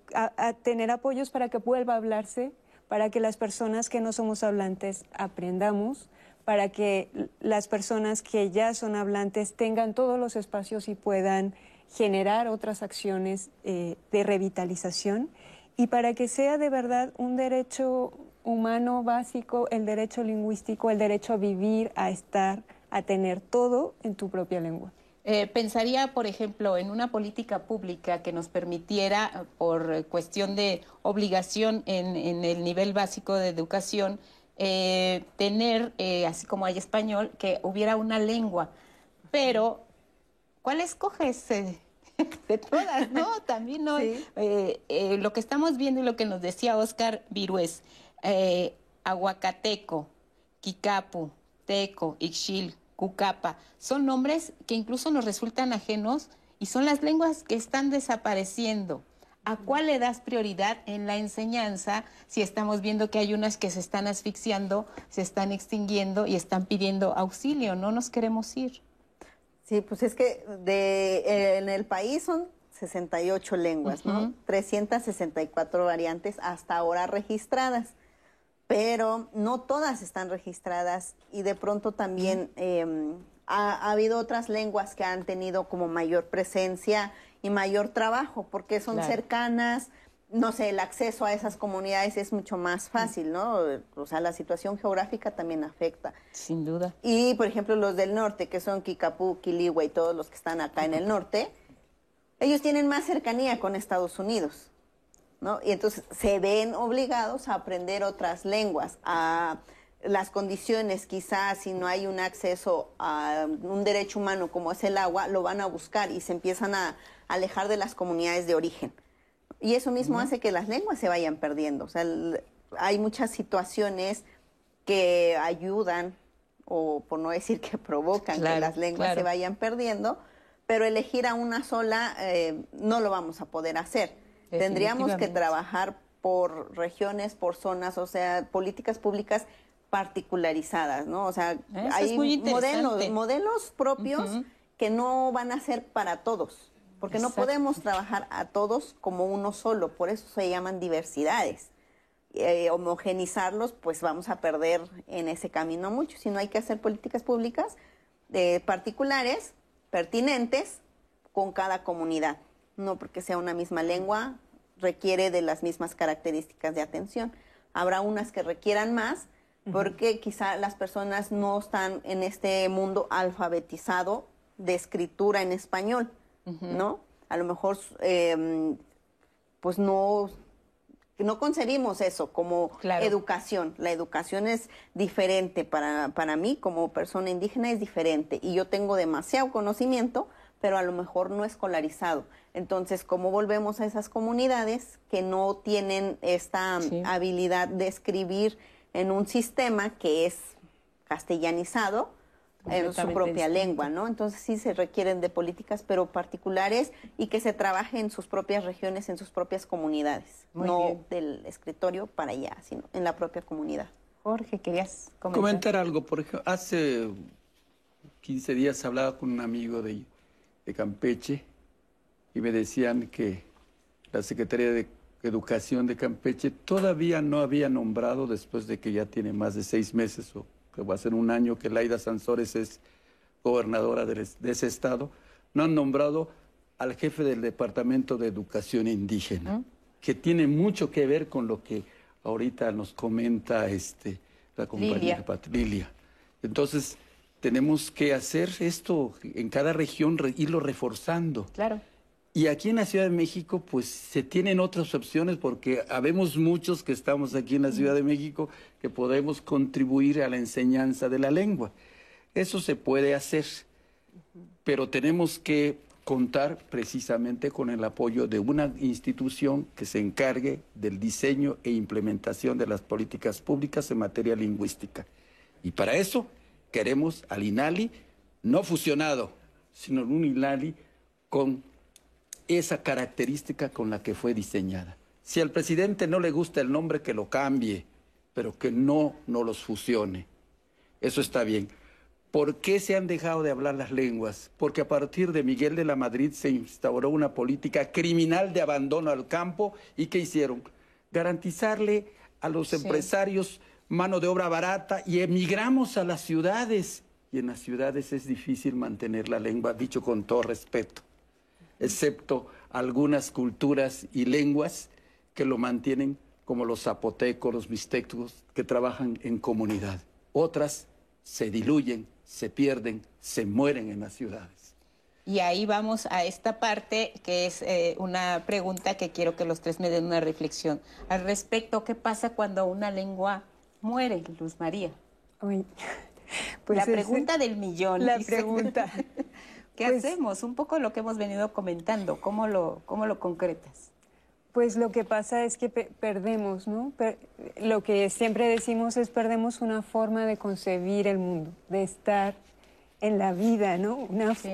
S6: tener apoyos para que vuelva a hablarse, para que las personas que no somos hablantes aprendamos, para que las personas que ya son hablantes tengan todos los espacios y puedan generar otras acciones eh, de revitalización y para que sea de verdad un derecho humano básico, el derecho lingüístico, el derecho a vivir, a estar, a tener todo en tu propia lengua.
S2: Eh, pensaría, por ejemplo, en una política pública que nos permitiera, por cuestión de obligación en, el nivel básico de educación, eh, tener, así como hay español, que hubiera una lengua. Pero, ¿cuál escoges? *laughs* de todas, ¿no? *laughs* También no. Eh, eh, lo que estamos viendo y lo que nos decía Oscar Virués, eh, Aguacateco, Kikapu, Teco, Ixchil, Cucapa, son nombres que incluso nos resultan ajenos y son las lenguas que están desapareciendo. ¿A cuál le das prioridad en la enseñanza si estamos viendo que hay unas que se están asfixiando, se están extinguiendo y están pidiendo auxilio? No nos queremos ir.
S4: Sí, pues es que de, eh, en el país son 68 lenguas, ¿no? 364 variantes hasta ahora registradas, pero no todas están registradas y de pronto también em, ha, habido otras lenguas que han tenido como mayor presencia y mayor trabajo porque son cercanas, no sé, el acceso a esas comunidades es mucho más fácil, ¿no? O sea, la situación geográfica también afecta.
S2: Sin duda.
S4: Y, por ejemplo, los del norte, que son Kikapú, Quiligua y todos los que están acá en el norte, ellos tienen más cercanía con Estados Unidos, ¿no? Y entonces se ven obligados a aprender otras lenguas, a las condiciones, quizás si no hay un acceso a un derecho humano como es el agua, lo van a buscar y se empiezan a alejar de las comunidades de origen. Y eso mismo hace que las lenguas se vayan perdiendo. O sea, hay muchas situaciones que ayudan, o por no decir que provocan que las lenguas se vayan perdiendo, pero elegir a una sola eh, no lo vamos a poder hacer. Tendríamos que trabajar por regiones, por zonas, o sea, políticas públicas particularizadas, ¿no? O sea, hay modelos, modelos propios que no van a ser para todos porque no podemos trabajar a todos como uno solo, por eso se llaman diversidades. Eh, homogenizarlos, pues vamos a perder en ese camino mucho, sino hay que hacer políticas públicas de particulares, pertinentes, con cada comunidad. No porque sea una misma lengua, requiere de las mismas características de atención. Habrá unas que requieran más, porque quizá las personas no están en este mundo alfabetizado de escritura en español. ¿no? A lo mejor, em, pues no, no concebimos eso como educación. La educación es diferente para, para mí como persona indígena, es diferente. Y yo tengo demasiado conocimiento, pero a lo mejor no escolarizado. Entonces, ¿cómo volvemos a esas comunidades que no tienen esta habilidad de escribir en un sistema que es castellanizado? en su propia lengua, ¿no? Entonces sí se requieren de políticas, pero particulares y que se trabaje en sus propias regiones, en sus propias comunidades, no del escritorio para allá, sino en la propia comunidad.
S2: Jorge, querías
S5: comentar, comentar algo. Por ejemplo, hace 15 días hablaba con un amigo de, de Campeche y me decían que la Secretaría de Educación de Campeche todavía no había nombrado, después de que ya tiene más de seis meses o que va a ser un año que Laida Sansores es gobernadora de, ese estado, no han nombrado al jefe del Departamento de Educación Indígena, que tiene mucho que ver con lo que ahorita nos comenta este, la compañera Patrilia. Entonces, tenemos que hacer esto en cada región, irlo reforzando.
S2: Claro.
S5: Y aquí en la Ciudad de México, pues se tienen otras opciones porque habemos muchos que estamos aquí en la Ciudad de México que podemos contribuir a la enseñanza de la lengua. Eso se puede hacer, pero tenemos que contar precisamente con el apoyo de una institución que se encargue del diseño e implementación de las políticas públicas en materia lingüística. Y para eso queremos al INALI no fusionado, sino un INALI con esa característica con la que fue diseñada. Si al presidente no le gusta el nombre, que lo cambie, pero que no, no los fusione. Eso está bien. ¿Por qué se han dejado de hablar las lenguas? Porque a partir de Miguel de la Madrid se instauró una política criminal de abandono al campo y ¿qué hicieron? Garantizarle a los empresarios mano de obra barata y emigramos a las ciudades. Y en las ciudades es difícil mantener la lengua, dicho con todo respeto excepto algunas culturas y lenguas que lo mantienen, como los zapotecos, los mixtecos, que trabajan en comunidad. Otras se diluyen, se pierden, se mueren en las ciudades.
S2: Y ahí vamos a esta parte que es eh, una pregunta que quiero que los tres me den una reflexión al respecto. ¿Qué pasa cuando una lengua muere, Luz María? *laughs*
S6: pues
S2: la pregunta del millón.
S6: La pregunta. *laughs*
S2: ¿Qué pues hacemos? Un poco lo que hemos venido comentando, ¿cómo lo, cómo lo concretas?
S6: Pues lo que pasa es que perdemos, ¿no? lo que siempre decimos es perdemos una forma de concebir el mundo, de estar en la vida, ¿no?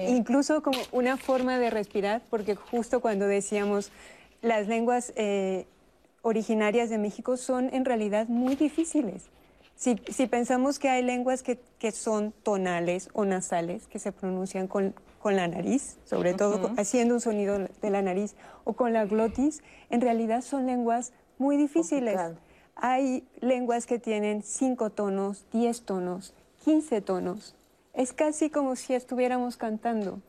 S6: Incluso como una forma de respirar, porque justo cuando decíamos las lenguas eh, originarias de México son en realidad muy difíciles. Si, pensamos que hay lenguas que, que, son tonales o nasales, que se pronuncian con, con la nariz, sobre todo haciendo un sonido de la nariz, o con la glotis, en realidad son lenguas muy difíciles. Hay lenguas que tienen cinco tonos, diez tonos, quince tonos. Es casi como si estuviéramos cantando.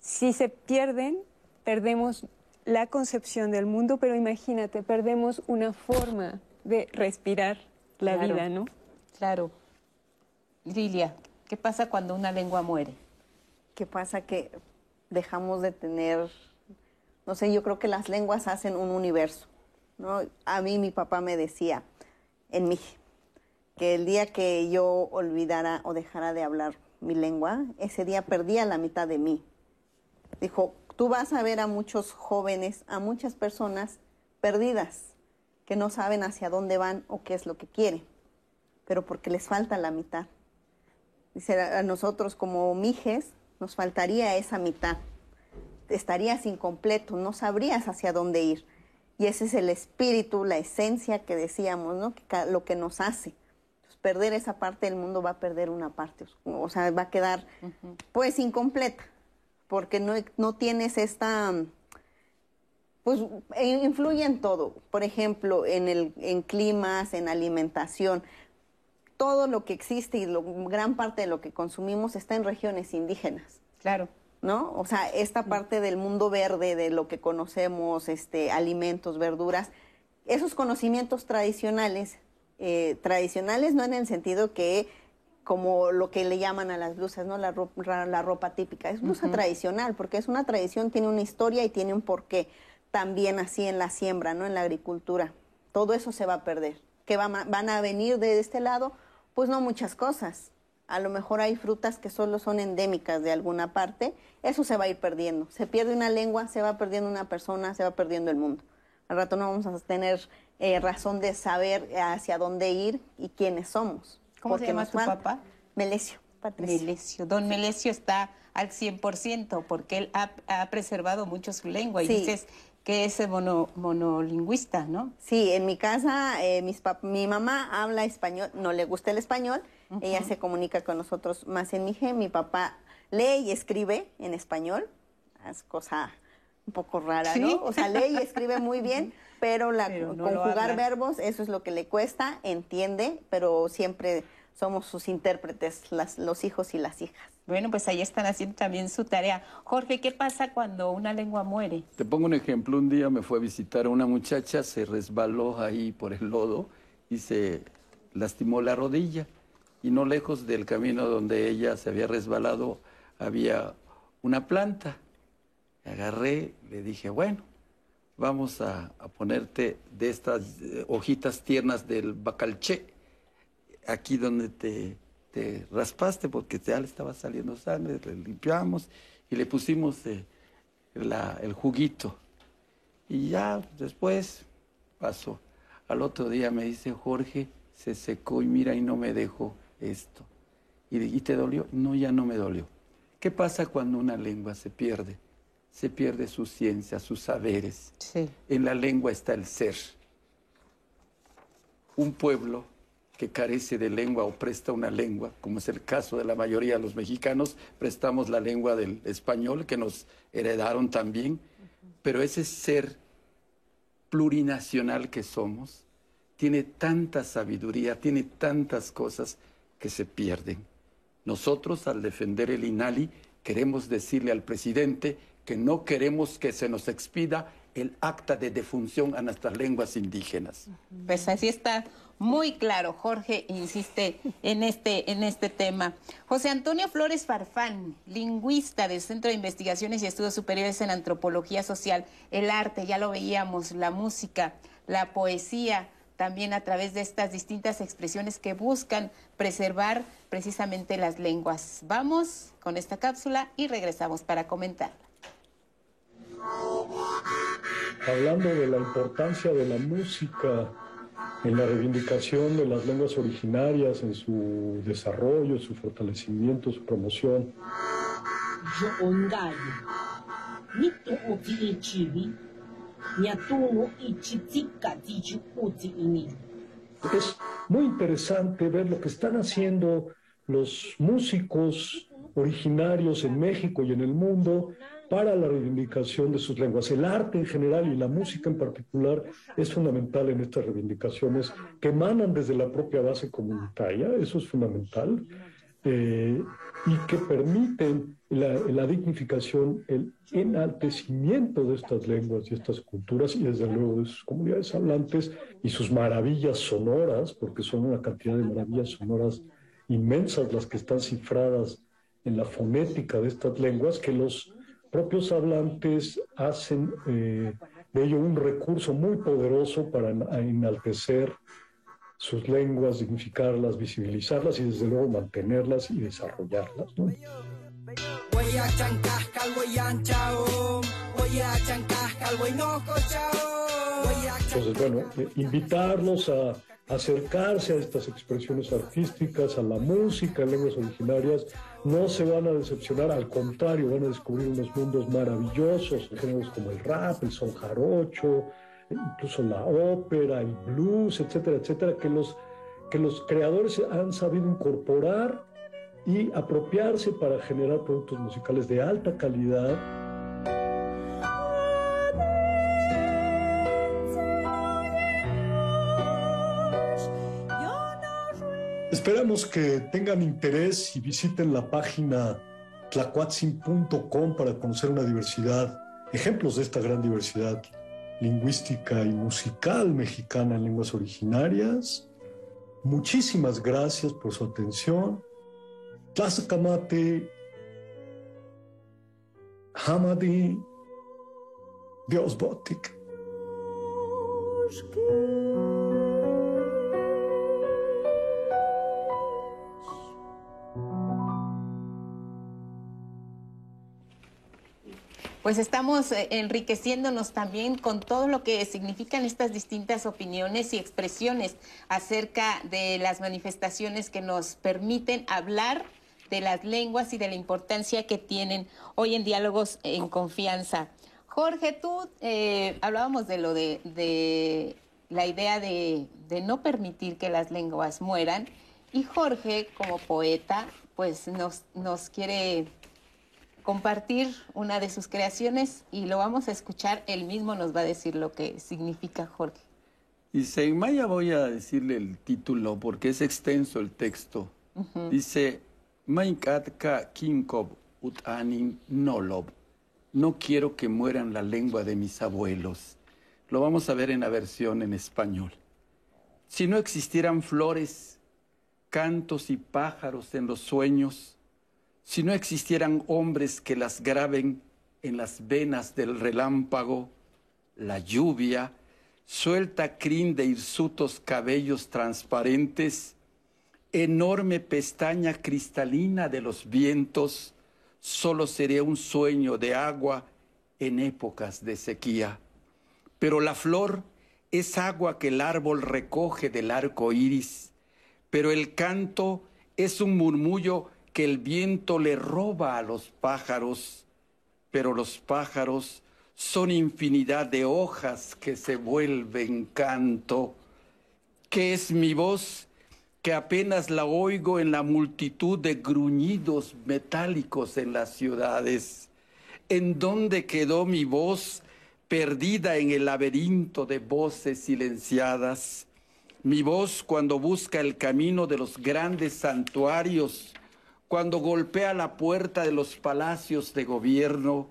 S6: Si se pierden, perdemos la concepción del mundo, pero imagínate, perdemos una forma de respirar la vida, ¿no?
S2: Claro. Lilia, ¿qué pasa cuando una lengua muere?
S4: ¿Qué pasa? Que dejamos de tener, no sé, yo creo que las lenguas hacen un universo. ¿no? A mí mi papá me decía en mí que el día que yo olvidara o dejara de hablar mi lengua, ese día perdía la mitad de mí. Dijo, tú vas a ver a muchos jóvenes, a muchas personas perdidas, que no saben hacia dónde van o qué es lo que quieren, pero porque les falta la mitad. Dice, a nosotros como mijes nos faltaría esa mitad. Estarías incompleto, no sabrías hacia dónde ir. Y ese es el espíritu, la esencia que decíamos, ¿no? Que lo que nos hace. perder esa parte del mundo va a perder una parte, o sea, va a quedar pues incompleta, porque no, no tienes esta pues influye en todo. Por ejemplo, en, el, en climas, en alimentación todo lo que existe y gran parte de lo que consumimos está en regiones indígenas.
S2: Claro.
S4: ¿No? O sea, esta parte del mundo verde, de lo que conocemos, este, alimentos, verduras, esos conocimientos tradicionales, eh, tradicionales no en el sentido que como lo que le llaman a las blusas, ¿no? La ropa, la ropa típica. Es blusa tradicional, porque es una tradición, tiene una historia y tiene un porqué. También así en la siembra, ¿no? En la agricultura. Todo eso se va a perder. ¿Qué van a venir de este lado? Pues no muchas cosas, a lo mejor hay frutas que solo son endémicas de alguna parte, eso se va a ir perdiendo. Se pierde una lengua, se va perdiendo una persona, se va perdiendo el mundo. Al rato no vamos a tener eh, razón de saber hacia dónde ir y quiénes somos.
S2: ¿Cómo se llama tu papá?
S4: Melesio,
S2: Patricia. Melesio. Don Melesio está al 100% porque él ha, preservado mucho su lengua y dices que es mono, monolingüista, ¿no?
S4: Sí, en mi casa eh, mi mamá habla español, no le gusta el español, ella se comunica con nosotros más en mi mi papá lee y escribe en español, es cosa un poco rara, ¿no? O sea, lee y escribe muy *laughs* bien, pero, la, conjugar verbos, eso es lo que le cuesta, entiende, pero siempre somos sus intérpretes, los hijos y las hijas.
S2: Bueno, pues ahí están haciendo también su tarea. Jorge, ¿qué pasa cuando una lengua muere?
S5: Te pongo un ejemplo. Un día me fue a visitar a una muchacha, se resbaló ahí por el lodo y se lastimó la rodilla. Y no lejos del camino donde ella se había resbalado había una planta. Agarré, le dije, bueno, vamos a, ponerte de estas eh, hojitas tiernas del bacalché, aquí donde te, raspaste porque ya le estaba saliendo sangre, le limpiamos y le pusimos eh, el juguito. Y ya después pasó. Al otro día me dice, Jorge, se secó y mira y no me dejó esto. ¿Y, ¿Y te dolió? No, ya no me dolió. ¿Qué pasa cuando una lengua se pierde? Se pierde su ciencia, sus saberes. En la lengua está el ser. Un pueblo que carece de lengua o presta una lengua, como es el caso de la mayoría de los mexicanos, prestamos la lengua del español que nos heredaron también, pero ese ser plurinacional que somos tiene tanta sabiduría, tiene tantas cosas que se pierden. Nosotros, al defender el INALI, queremos decirle al presidente que no queremos que se nos expida el acta de defunción a nuestras lenguas indígenas.
S2: Pues así está muy claro. Jorge insiste en este, en este tema. José Antonio Flores Farfán, lingüista del Centro de Investigaciones y Estudios Superiores en Antropología Social, el arte, ya lo veíamos, la música, la poesía, también a través de estas distintas expresiones que buscan preservar precisamente las lenguas. Vamos con esta cápsula y regresamos para comentarla.
S8: Hablando de la importancia de la música en la reivindicación de las lenguas originarias, en su desarrollo, su fortalecimiento, su promoción. Es muy interesante ver lo que están haciendo los músicos originarios en México y en el mundo para la reivindicación de sus lenguas. El arte en general y la música en particular es fundamental en estas reivindicaciones que emanan desde la propia base comunitaria, eso es fundamental, eh, y que permiten la, dignificación, el enaltecimiento de estas lenguas y estas culturas y desde luego de sus comunidades hablantes y sus maravillas sonoras, porque son una cantidad de maravillas sonoras inmensas las que están cifradas en la fonética de estas lenguas, que los propios hablantes hacen eh, de ello un recurso muy poderoso para enaltecer sus lenguas, dignificarlas, visibilizarlas y desde luego mantenerlas y desarrollarlas. Entonces, bueno, eh, invitarlos a acercarse a estas expresiones artísticas, a la música en lenguas originarias, no se van a decepcionar, al contrario, van a descubrir unos mundos maravillosos, géneros como el rap, el son jarocho, incluso la ópera, el blues, etcétera, etcétera, que los, que los creadores han sabido incorporar y apropiarse para generar productos musicales de alta calidad. Esperamos que tengan interés y visiten la página tlacuatzin.com para conocer una diversidad, ejemplos de esta gran diversidad lingüística y musical mexicana en lenguas originarias. Muchísimas gracias por su atención. Tlazacamate, Hamadi, Dios Botik.
S2: Pues estamos eh, enriqueciéndonos también con todo lo que significan estas distintas opiniones y expresiones acerca de las manifestaciones que nos permiten hablar de las lenguas y de la importancia que tienen hoy en diálogos en confianza. Jorge, tú eh, hablábamos de lo de, la idea de, de, no permitir que las lenguas mueran y Jorge, como poeta, pues nos, nos quiere compartir una de sus creaciones y lo vamos a escuchar. Él mismo nos va a decir lo que significa Jorge.
S5: Dice, en maya voy a decirle el título porque es extenso el texto. Dice, Mainkatka Kinkob Utanin Nolob. No quiero que mueran la lengua de mis abuelos. Lo vamos a ver en la versión en español. Si no existieran flores, cantos y pájaros en los sueños, si no existieran hombres que las graben en las venas del relámpago, la lluvia, suelta crin de hirsutos cabellos transparentes, enorme pestaña cristalina de los vientos, solo sería un sueño de agua en épocas de sequía. Pero la flor es agua que el árbol recoge del arco iris, pero el canto es un murmullo que el viento le roba a los pájaros, pero los pájaros son infinidad de hojas que se vuelven canto. ¿Qué es mi voz? Que apenas la oigo en la multitud de gruñidos metálicos en las ciudades. ¿En dónde quedó mi voz perdida en el laberinto de voces silenciadas? Mi voz cuando busca el camino de los grandes santuarios cuando golpea la puerta de los palacios de gobierno,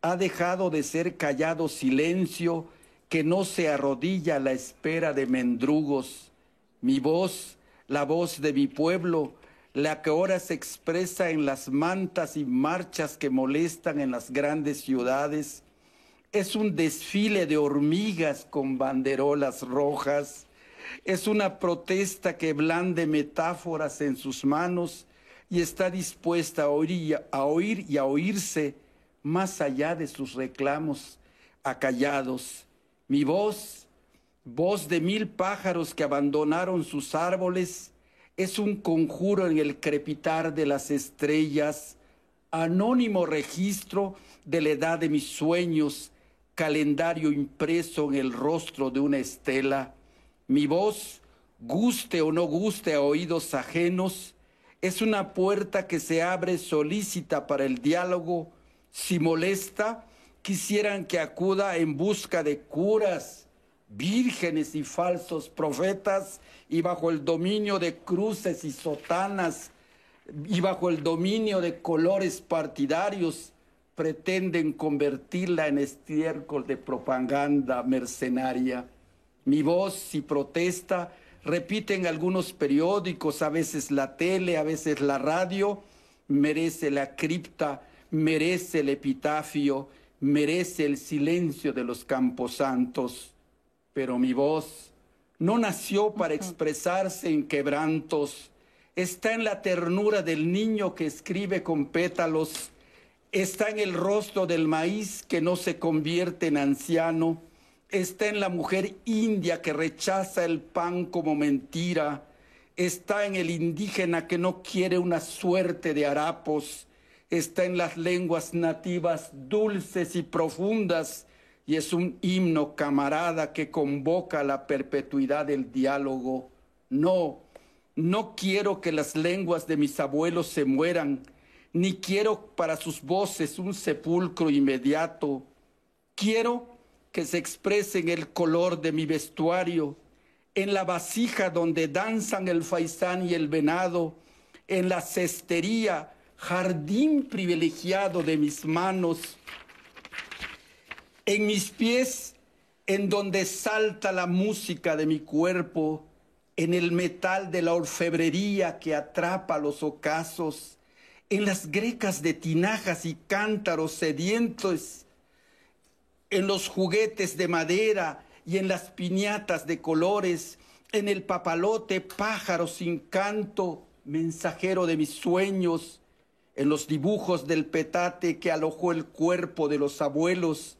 S5: ha dejado de ser callado silencio que no se arrodilla a la espera de mendrugos. Mi voz, la voz de mi pueblo, la que ahora se expresa en las mantas y marchas que molestan en las grandes ciudades, es un desfile de hormigas con banderolas rojas, es una protesta que blande metáforas en sus manos y está dispuesta a oír, a oír y a oírse más allá de sus reclamos acallados. Mi voz, voz de mil pájaros que abandonaron sus árboles, es un conjuro en el crepitar de las estrellas, anónimo registro de la edad de mis sueños, calendario impreso en el rostro de una estela. Mi voz, guste o no guste a oídos ajenos, es una puerta que se abre solícita para el diálogo. Si molesta, quisieran que acuda en busca de curas, vírgenes y falsos profetas, y bajo el dominio de cruces y sotanas, y bajo el dominio de colores partidarios, pretenden convertirla en estiércol de propaganda mercenaria. Mi voz, si protesta, repiten algunos periódicos, a veces la tele, a veces la radio, merece la cripta, merece el epitafio, merece el silencio de los camposantos. Pero mi voz no nació para expresarse en quebrantos, está en la ternura del niño que escribe con pétalos, está en el rostro del maíz que no se convierte en anciano, está en la mujer india que rechaza el pan como mentira, está en el indígena que no quiere una suerte de harapos, está en las lenguas nativas dulces y profundas, y es un himno camarada que convoca a la perpetuidad del diálogo. No, no quiero que las lenguas de mis abuelos se mueran, ni quiero para sus voces un sepulcro inmediato. Quiero que se exprese en el color de mi vestuario, en la vasija donde danzan el faisán y el venado, en la cestería, jardín privilegiado de mis manos, en mis pies, en donde salta la música de mi cuerpo, en el metal de la orfebrería que atrapa los ocasos, en las grecas de tinajas y cántaros sedientos, en los juguetes de madera y en las piñatas de colores, en el papalote pájaro sin canto, mensajero de mis sueños, en los dibujos del petate que alojó el cuerpo de los abuelos,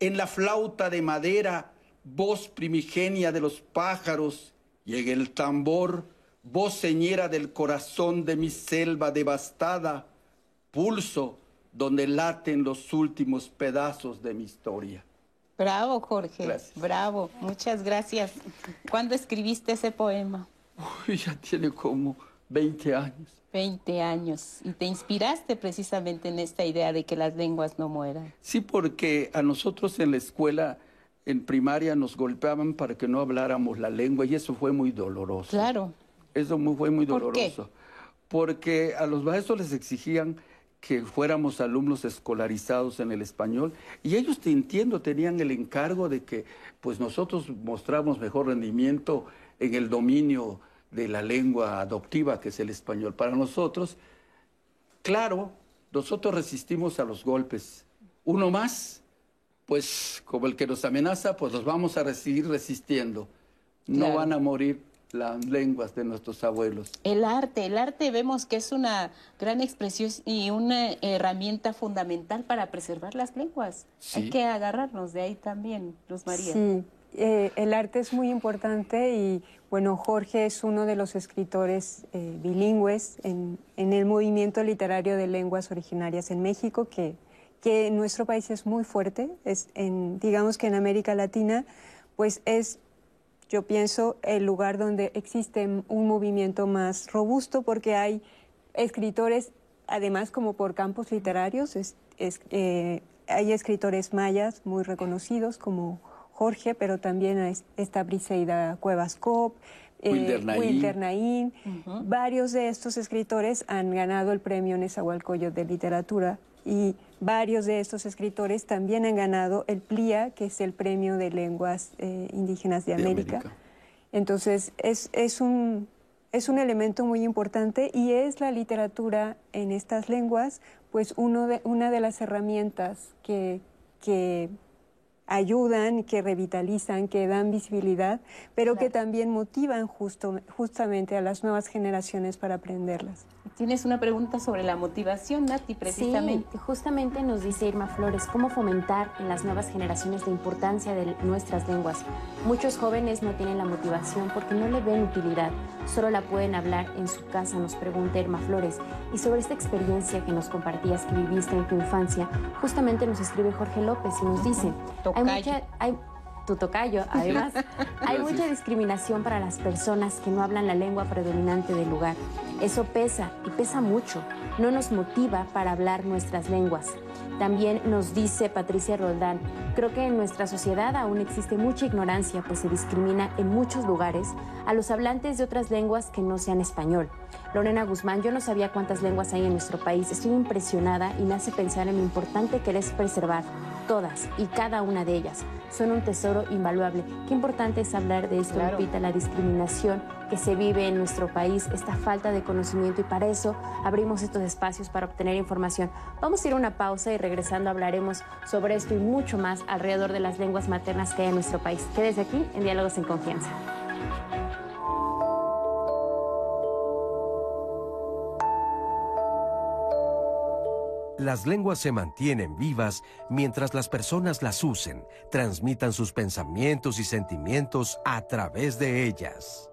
S5: en la flauta de madera, voz primigenia de los pájaros, y en el tambor, voz señera del corazón de mi selva devastada, pulso donde laten los últimos pedazos de mi historia.
S2: Bravo, Jorge. Bravo. Muchas gracias. ¿Cuándo escribiste ese poema?
S5: Uy, ya tiene como 20 años.
S2: 20 años. Y te inspiraste precisamente en esta idea de que las lenguas no mueran.
S5: Sí, porque a nosotros en la escuela, en primaria, nos golpeaban para que no habláramos la lengua y eso fue muy doloroso.
S2: Claro.
S5: Eso fue muy doloroso.
S2: ¿Por qué?
S5: Porque a los maestros les exigían que fuéramos alumnos escolarizados en el español y ellos te entiendo tenían el encargo de que pues nosotros mostramos mejor rendimiento en el dominio de la lengua adoptiva que es el español para nosotros. Claro nosotros resistimos a los golpes. Uno más pues como el que nos amenaza pues los vamos a seguir resistiendo. No
S2: Claro.
S5: van a morir las lenguas de nuestros abuelos
S2: El arte, el arte vemos que es una gran expresión y una herramienta fundamental para preservar las lenguas.
S5: Sí.
S2: Hay que agarrarnos de ahí también, Luz María.
S6: Sí, eh, el arte es muy importante y bueno, Jorge es uno de los escritores eh, bilingües en, en el movimiento literario de lenguas originarias en México, que, que en nuestro país es muy fuerte, es en, digamos que en América Latina, pues es, yo pienso, el lugar donde existe un movimiento más robusto porque hay escritores, además como por campos literarios, es- es, eh, hay escritores mayas muy reconocidos como Jorge, pero también es- está Briseida Cuevas Cop, eh,
S5: Wilder Naín.
S6: Wilder Naín. Varios de estos escritores han ganado el premio Nezahualcóyotl de literatura y varios de estos escritores también han ganado el PLIA, que es el premio de lenguas eh, indígenas de
S5: De
S6: América.
S5: América.
S6: Entonces, es, es, un, es un elemento muy importante y es la literatura en estas lenguas, pues uno de, una de las herramientas que, que ayudan, que revitalizan, que dan visibilidad, pero que también motivan justo, justamente a las nuevas generaciones para aprenderlas.
S2: Tienes una pregunta sobre la motivación, Nati, precisamente.
S3: Sí, justamente nos dice Irma Flores, cómo fomentar en las nuevas generaciones la importancia de nuestras lenguas. Muchos jóvenes no tienen la motivación porque no le ven utilidad, solo la pueden hablar en su casa, nos pregunta Irma Flores. Y sobre esta experiencia que nos compartías que viviste en tu infancia, justamente nos escribe Jorge López y nos dice, hay mucha... Hay, tu tocayo, además, *laughs* hay mucha discriminación para las personas que no hablan la lengua predominante del lugar. Eso pesa y pesa mucho. No nos motiva para hablar nuestras lenguas. También nos dice Patricia Roldán, creo que en nuestra sociedad aún existe mucha ignorancia, pues se discrimina en muchos lugares a los hablantes de otras lenguas que no sean español. Lorena Guzmán, yo no sabía cuántas lenguas hay en nuestro país. Estoy impresionada y me hace pensar en lo importante que es preservar todas y cada una de ellas. Son un tesoro invaluable. Qué importante es hablar de esto,
S2: Claro.
S3: Lupita, la discriminación que se vive en nuestro país, esta falta de conocimiento y para eso abrimos estos espacios para obtener información. Vamos a ir a una pausa y regresando hablaremos sobre esto y mucho más alrededor de las lenguas maternas que hay en nuestro país. Quédese aquí en Diálogos en Confianza.
S1: Las lenguas se mantienen vivas mientras las personas las usen, transmitan sus pensamientos y sentimientos a través de ellas.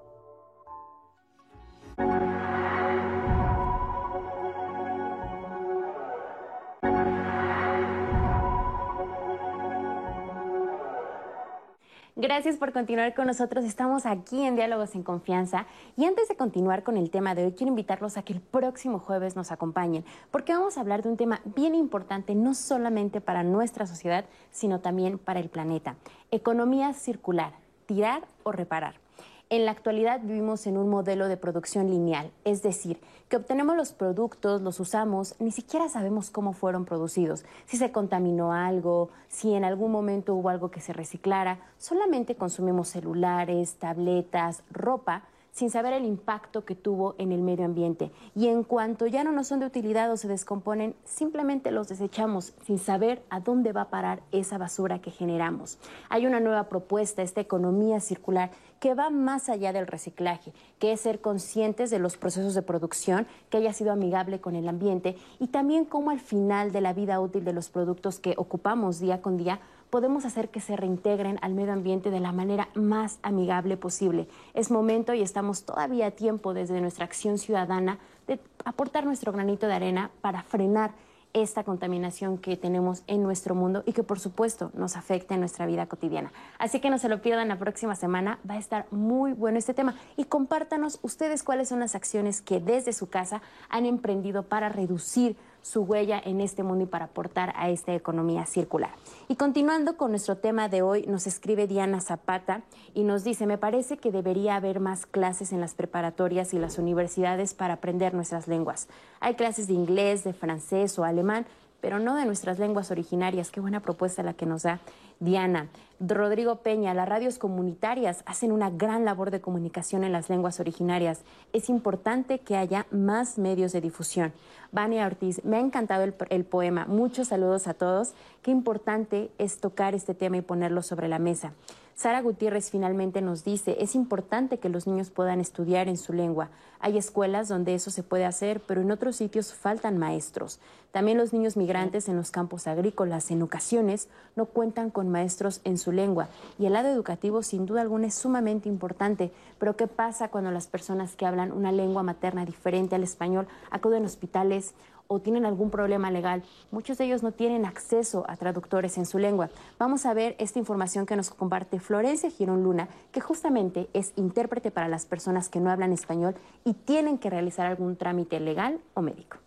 S3: Gracias por continuar con nosotros. Estamos aquí en Diálogos en Confianza. Y antes de continuar con el tema de hoy, quiero invitarlos a que el próximo jueves nos acompañen, porque vamos a hablar de un tema bien importante, no solamente para nuestra sociedad, sino también para el planeta. Economía circular, tirar o reparar. En la actualidad vivimos en un modelo de producción lineal, es decir, que obtenemos los productos, los usamos, ni siquiera sabemos cómo fueron producidos, si se contaminó algo, si en algún momento hubo algo que se reciclara, solamente consumimos celulares, tabletas, ropa, sin saber el impacto que tuvo en el medio ambiente. Y en cuanto ya no nos son de utilidad o se descomponen, simplemente los desechamos sin saber a dónde va a parar esa basura que generamos. Hay una nueva propuesta, esta economía circular, que va más allá del reciclaje, que es ser conscientes de los procesos de producción, que haya sido amigable con el ambiente y también cómo al final de la vida útil de los productos que ocupamos día con día podemos hacer que se reintegren al medio ambiente de la manera más amigable posible. Es momento y estamos todavía a tiempo desde nuestra acción ciudadana de aportar nuestro granito de arena para frenar esta contaminación que tenemos en nuestro mundo y que por supuesto nos afecta en nuestra vida cotidiana. Así que no se lo pierdan la próxima semana, va a estar muy bueno este tema y compártanos ustedes cuáles son las acciones que desde su casa han emprendido para reducir su huella en este mundo y para aportar a esta economía circular. Y continuando con nuestro tema de hoy, nos escribe Diana Zapata y nos dice, me parece que debería haber más clases en las preparatorias y las universidades para aprender nuestras lenguas. Hay clases de inglés, de francés o alemán, pero no de nuestras lenguas originarias. Qué buena propuesta la que nos da Diana. Rodrigo Peña, las radios comunitarias hacen una gran labor de comunicación en las lenguas originarias. Es importante que haya más medios de difusión. Vania Ortiz, me ha encantado el, el, poema. Muchos saludos a todos. Qué importante es tocar este tema y ponerlo sobre la mesa. Sara Gutiérrez finalmente nos dice, es importante que los niños puedan estudiar en su lengua. Hay escuelas donde eso se puede hacer, pero en otros sitios faltan maestros. También los niños migrantes en los campos agrícolas en ocasiones no cuentan con maestros en su lengua. Y el lado educativo sin duda alguna es sumamente importante. Pero ¿qué pasa cuando las personas que hablan una lengua materna diferente al español acuden a hospitales o tienen algún problema legal. Muchos de ellos no tienen acceso a traductores en su lengua. Vamos a ver esta información que nos comparte Florencia Girón Luna, que justamente es intérprete para las personas que no hablan español y tienen que realizar algún trámite legal o médico.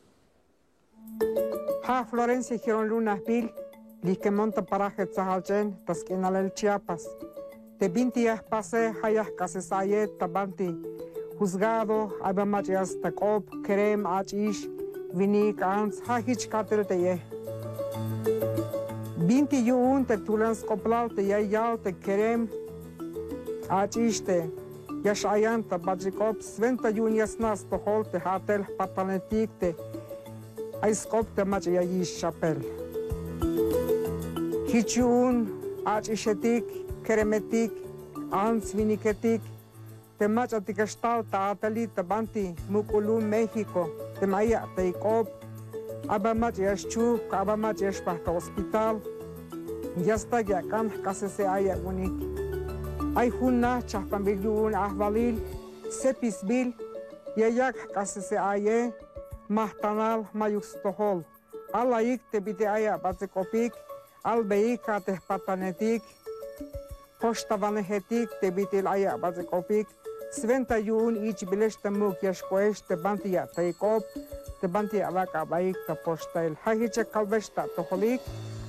S9: Ha Florencia Girón Luna Bill, que monta paraje tzahalchen, taskinalel Chiapas. Te bintias pase hayas casesayet tabanti. Juzgado, abamachias takob, kerem achish, Vini kans hahiç katırte ye. Binti yuun te tulans koplavte ya yaute kerem açişte. Yaşayanta bacikop sventa yun yasnas toholte hatel patanetikte. Aiskopte maçı ya yiş şapel. Hiç yuun açişetik, keremetik, ans viniketik. Te maç atikastal ta atelita banti mukulum Mexico. Temaya Teikop, Abamat Yashchu, Abamat Yashpahta Hospital, Yasta Yakam, Kasese Ayaguni, Aihuna, Chapambilun, Ahvalil, Sepisbil, Yayak, Kasese Aye, Mahtanal, Mayustohol, Alaik, Tebite Aya, Batekopik, Albeika, Tehpatanetik, Postavanehetik, Tebite Aya, Batekopik, Sventa Jún, így bileste mok yash te te bantia taikop te bantia vaka baik ta postel hahiche kalvesta toholik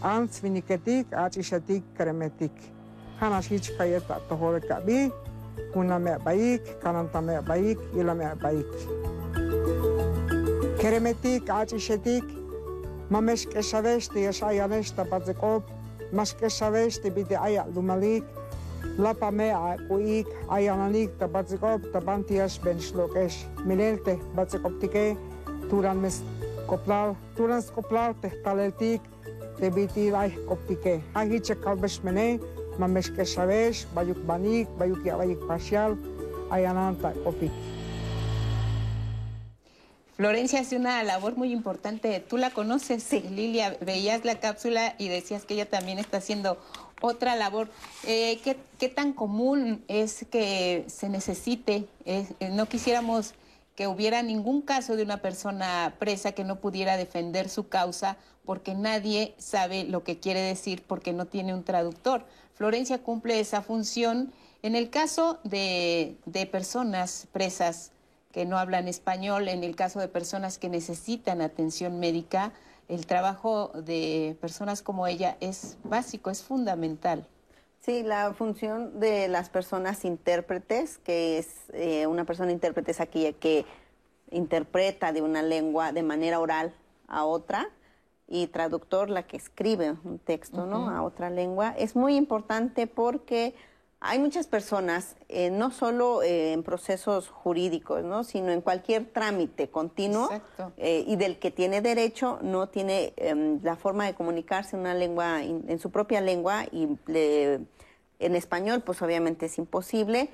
S9: an sviniketik achishatik kremetik hanas hich kayeta toholika bi kuname baik kanantame baik ilame baik kremetik achishatik mamesh keshavesti yash ayanesta bazikop mash keshavesti bidi aya lumalik Lapa mea kuik ayananik ta batzikop ta bantias ben shlokesh milelte batzikoptike turan mes koplar turan koplar te taleltik te biti ay koptike ahiche kalbesh mene mamesh keshavesh bayuk banik bayuk yabayik parcial ayananta kopik.
S2: Florencia hace una labor muy importante. Tú la conoces, sí. Lilia. Veías la cápsula y decías que ella también está haciendo otra labor. Eh, ¿qué, ¿qué, tan común es que se necesite? Eh, no quisiéramos que hubiera ningún caso de una persona presa que no pudiera defender su causa porque nadie sabe lo que quiere decir porque no tiene un traductor. Florencia cumple esa función. En el caso de, de personas presas que no hablan español, en el caso de personas que necesitan atención médica, el trabajo de personas como ella es básico, es fundamental.
S4: Sí, la función de las personas intérpretes, que es eh, una persona intérprete es aquella que interpreta de una lengua de manera oral a otra y traductor la que escribe un texto, ¿no? A otra lengua. Es muy importante porque Hay muchas personas, eh, no solo eh, en procesos jurídicos, ¿no? sino en cualquier trámite continuo eh, y del que tiene derecho, no tiene em, la forma de comunicarse en una lengua, en su propia lengua y en español, pues obviamente es imposible.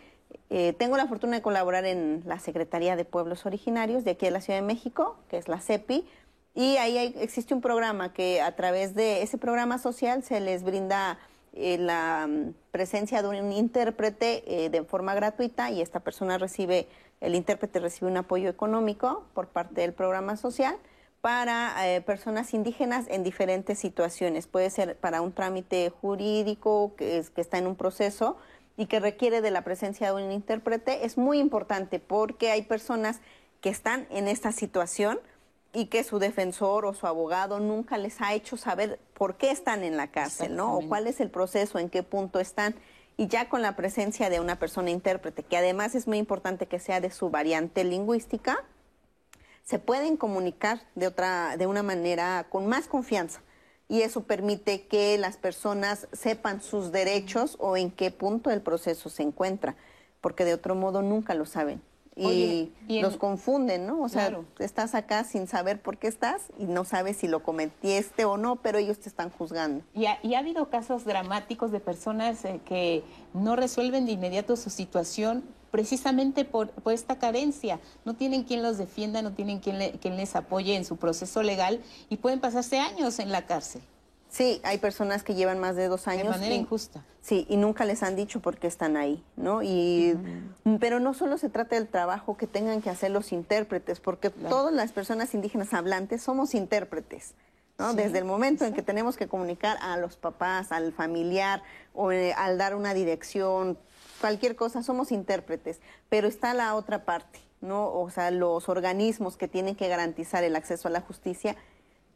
S4: tengo la fortuna de colaborar en la Secretaría de Pueblos Originarios de aquí de la Ciudad de México, que es la CEPI, y ahí existe un programa que a través de ese programa social se les brinda eh, la mm, presencia de un intérprete eh, de forma gratuita y esta persona recibe, el intérprete recibe un apoyo económico por parte del programa social para eh, personas indígenas en diferentes situaciones. Puede ser para un trámite jurídico que, es, que está en un proceso y que requiere de la presencia de un intérprete. Es muy importante porque hay personas que están en esta situación y que su defensor o su abogado nunca les ha hecho saber por qué están en la cárcel, ¿no? O cuál es el proceso, en qué punto están. Y ya con la presencia de una persona intérprete, que además es muy importante que sea de su variante lingüística, se pueden comunicar de otra, de una manera con más confianza. Y eso permite que las personas sepan sus derechos o en qué punto del proceso se encuentra, porque de otro modo nunca lo saben y, los confunden, ¿no? O sea, estás acá sin saber por qué estás y no sabes si lo cometiste o no, pero ellos te están juzgando.
S2: Y ha, ha habido casos dramáticos de personas eh, que no resuelven de inmediato su situación precisamente por, esta carencia. No tienen quien los defienda, no tienen quien, quien les apoye en su proceso legal y pueden pasarse años en la cárcel.
S4: Sí, hay personas que llevan más de dos años.
S2: De manera injusta.
S4: Sí, y nunca les han dicho por qué están ahí, ¿no? Y, Pero no solo se trata del trabajo que tengan que hacer los intérpretes, porque todas las personas indígenas hablantes somos intérpretes. ¿no? Desde el momento en que tenemos que comunicar a los papás, al familiar, o eh, al dar una dirección, cualquier cosa, somos intérpretes. Pero está la otra parte, ¿no? O sea, los organismos que tienen que garantizar el acceso a la justicia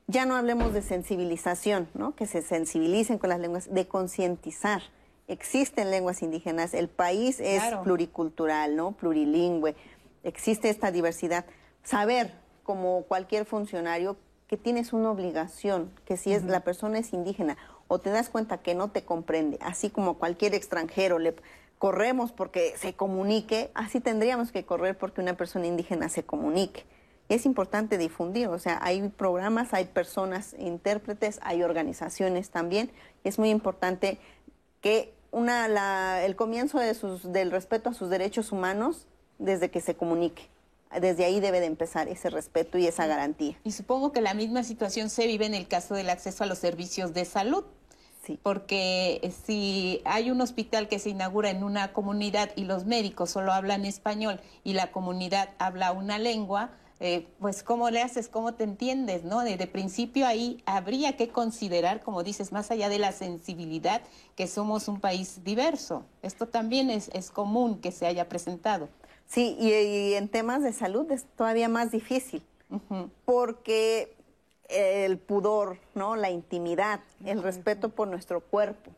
S4: ya no hablemos de sensibilización, ¿no? que se sensibilicen con las lenguas, de concientizar. Existen lenguas indígenas, el país es pluricultural, ¿no? plurilingüe, existe esta diversidad. Saber, como cualquier funcionario, que tienes una obligación, que si es la persona es indígena o te das cuenta que no te comprende, así como cualquier extranjero le corremos porque se comunique, así tendríamos que correr porque una persona indígena se comunique es importante difundir, o sea, hay programas, hay personas intérpretes, hay organizaciones también. Es muy importante que una, el comienzo de sus, del respeto a sus derechos humanos desde que se comunique. Desde ahí debe de empezar ese respeto y esa garantía.
S2: Y supongo que la misma situación se vive en el caso del acceso a los servicios de salud. Sí. Porque si hay un hospital que se inaugura en una comunidad y los médicos solo hablan español y la comunidad habla una lengua, eh, pues cómo le haces, cómo te entiendes, ¿no? De, principio ahí habría que considerar, como dices, más allá de la sensibilidad, que somos un país diverso. Esto también es, es común que se haya presentado.
S4: Sí, y, en temas de salud es todavía más difícil, porque el pudor, ¿no? La intimidad, el respeto por nuestro cuerpo.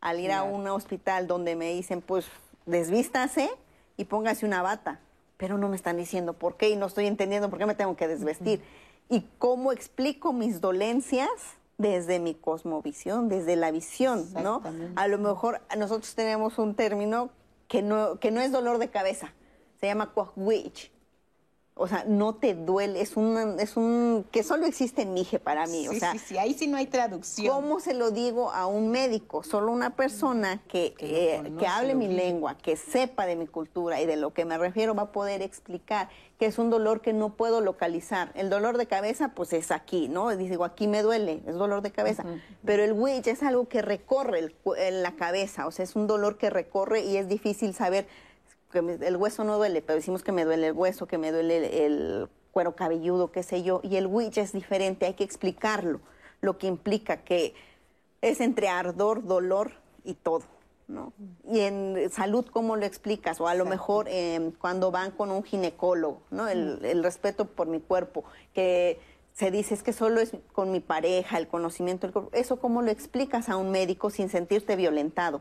S4: Al ir a un hospital donde me dicen, pues, desvístase y póngase una bata pero no me están diciendo por qué y no estoy entendiendo por qué me tengo que desvestir. Y cómo explico mis dolencias desde mi cosmovisión, desde la visión, ¿no? A lo mejor nosotros tenemos un término que no, que no es dolor de cabeza, se llama cuahuich, o sea, no te duele, es un, es un, que solo existe en Mije para mí, o sea.
S2: Sí, sí, ahí sí no hay traducción.
S4: ¿Cómo se lo digo a un médico? Solo una persona que, que, eh, hable mi lengua, que sepa de mi cultura y de lo que me refiero va a poder explicar que es un dolor que no puedo localizar. El dolor de cabeza, pues es aquí, ¿no? Digo, aquí me duele, es dolor de cabeza. Pero el witch es algo que recorre el, la cabeza, o sea, es un dolor que recorre y es difícil saber el hueso no duele, pero decimos que me duele el hueso, que me duele el cuero cabelludo, qué sé yo, y el witch es diferente, hay que explicarlo, lo que implica que es entre ardor, dolor y todo. ¿no? Y en salud, ¿cómo lo explicas? O a lo mejor em, cuando van con un ginecólogo, ¿no? El, el, respeto por mi cuerpo, que se dice es que solo es con mi pareja, el conocimiento del cuerpo. ¿Eso cómo lo explicas a un médico sin sentirte violentado?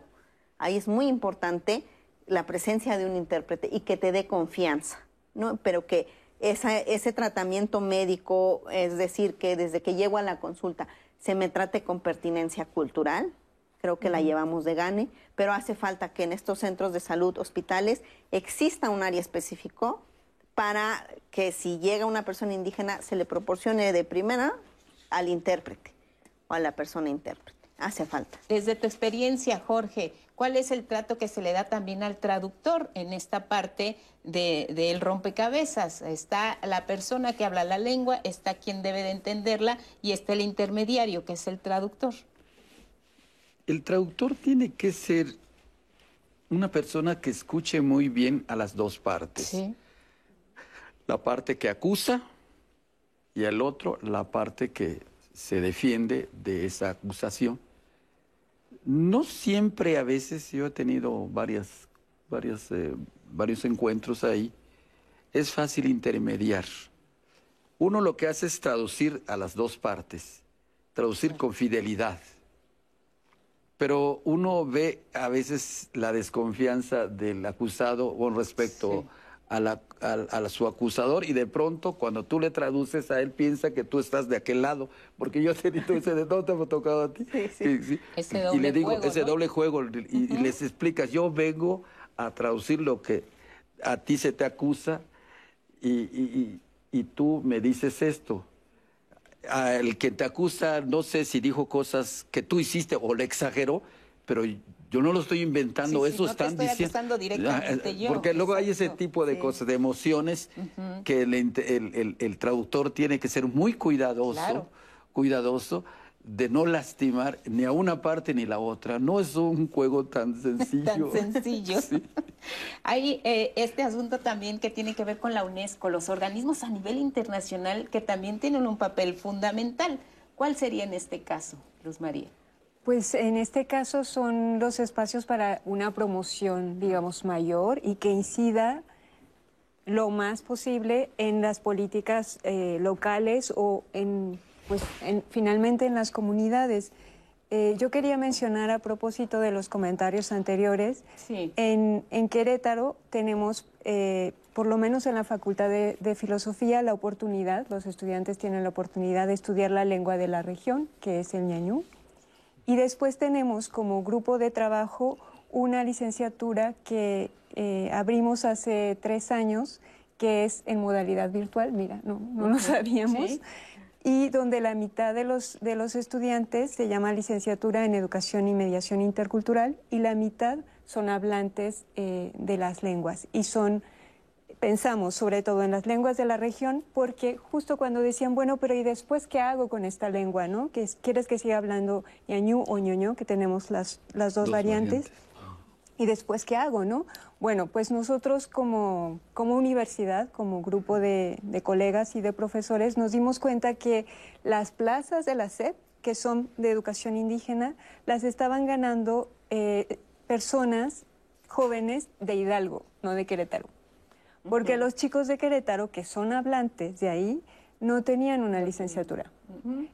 S4: Ahí es muy importante la presencia de un intérprete y que te dé confianza, ¿no? Pero que ese tratamiento médico, es decir, que desde que llego a la consulta se me trate con pertinencia cultural, creo que la llevamos de gane, pero hace falta que en estos centros de salud, hospitales, exista un área específico para que si llega una persona indígena se le proporcione de primera al intérprete o a la persona intérprete. Hace falta.
S2: Desde tu experiencia, Jorge, ¿cuál es el trato que se le da también al traductor en esta parte del de, rompecabezas? Está la persona que habla la lengua, está quien debe de entenderla y está el intermediario, que es el traductor.
S5: El traductor tiene que ser una persona que escuche muy bien a las dos partes.
S2: Sí.
S5: La parte que acusa y el otro la parte que se defiende de esa acusación. No siempre, a veces, yo he tenido varias, varias, eh, varios encuentros ahí, es fácil intermediar. Uno lo que hace es traducir a las dos partes, traducir con fidelidad. Pero uno ve a veces la desconfianza del acusado con respecto a, la, a, a, su acusador y de pronto cuando tú le traduces a él piensa que tú estás de aquel lado, porque yo he tenido ese de dónde me ha tocado a ti.
S2: Sí, sí.
S5: Y, sí.
S2: Ese doble
S5: y le digo,
S2: juego,
S5: ese
S2: ¿no?
S5: doble juego, y, uh -huh. y, les explicas, yo vengo a traducir lo que a ti se te acusa y, y, y tú me dices esto. El que te acusa, no sé si dijo cosas que tú hiciste o le exageró, pero yo no lo estoy inventando,
S2: sí,
S5: eso
S2: sí, no
S5: están
S2: te estoy
S5: diciendo.
S2: directamente yo.
S5: Porque luego hay ese tipo de
S2: Sí.
S5: cosas, de emociones,
S2: Uh -huh.
S5: que el, el, el, el, traductor tiene que ser muy cuidadoso,
S2: Claro.
S5: cuidadoso de no lastimar ni a una parte ni la otra. No es un juego tan sencillo. *laughs*
S2: Tan sencillo. *laughs*
S5: Sí.
S2: Hay eh, este asunto también que tiene que ver con la UNESCO, los organismos a nivel internacional que también tienen un papel fundamental. ¿Cuál sería en este caso, Luz María?
S6: Pues en este caso son los espacios para una promoción, digamos, mayor y que incida lo más posible en las políticas eh, locales o en, pues, en, finalmente en las comunidades. Eh, yo quería mencionar a propósito de los comentarios anteriores,
S2: Sí.
S6: en, en Querétaro tenemos, eh, por lo menos en la Facultad de, de Filosofía, la oportunidad, los estudiantes tienen la oportunidad de estudiar la lengua de la región, que es el ñañú. Y después tenemos como grupo de trabajo una licenciatura que eh, abrimos hace tres años, que es en modalidad virtual, mira, no, no lo sabíamos,
S2: Sí.
S6: y donde la mitad de los, de los estudiantes se llama licenciatura en educación y mediación intercultural y la mitad son hablantes eh, de las lenguas y son pensamos sobre todo en las lenguas de la región, porque justo cuando decían, bueno, pero ¿y después qué hago con esta lengua? ¿no? ¿Que es- ¿Quieres que siga hablando ñañú o ñoño, que tenemos las, las dos,
S5: Dos
S6: variantes?
S5: variantes.
S6: ¿Y después qué hago? ¿no? Bueno, pues nosotros como, como universidad, como grupo de, de colegas y de profesores, nos dimos cuenta que las plazas de la SEP, que son de educación indígena, las estaban ganando eh, personas jóvenes de Hidalgo, no de Querétaro. Porque los chicos de Querétaro, que son hablantes de ahí, no tenían una licenciatura.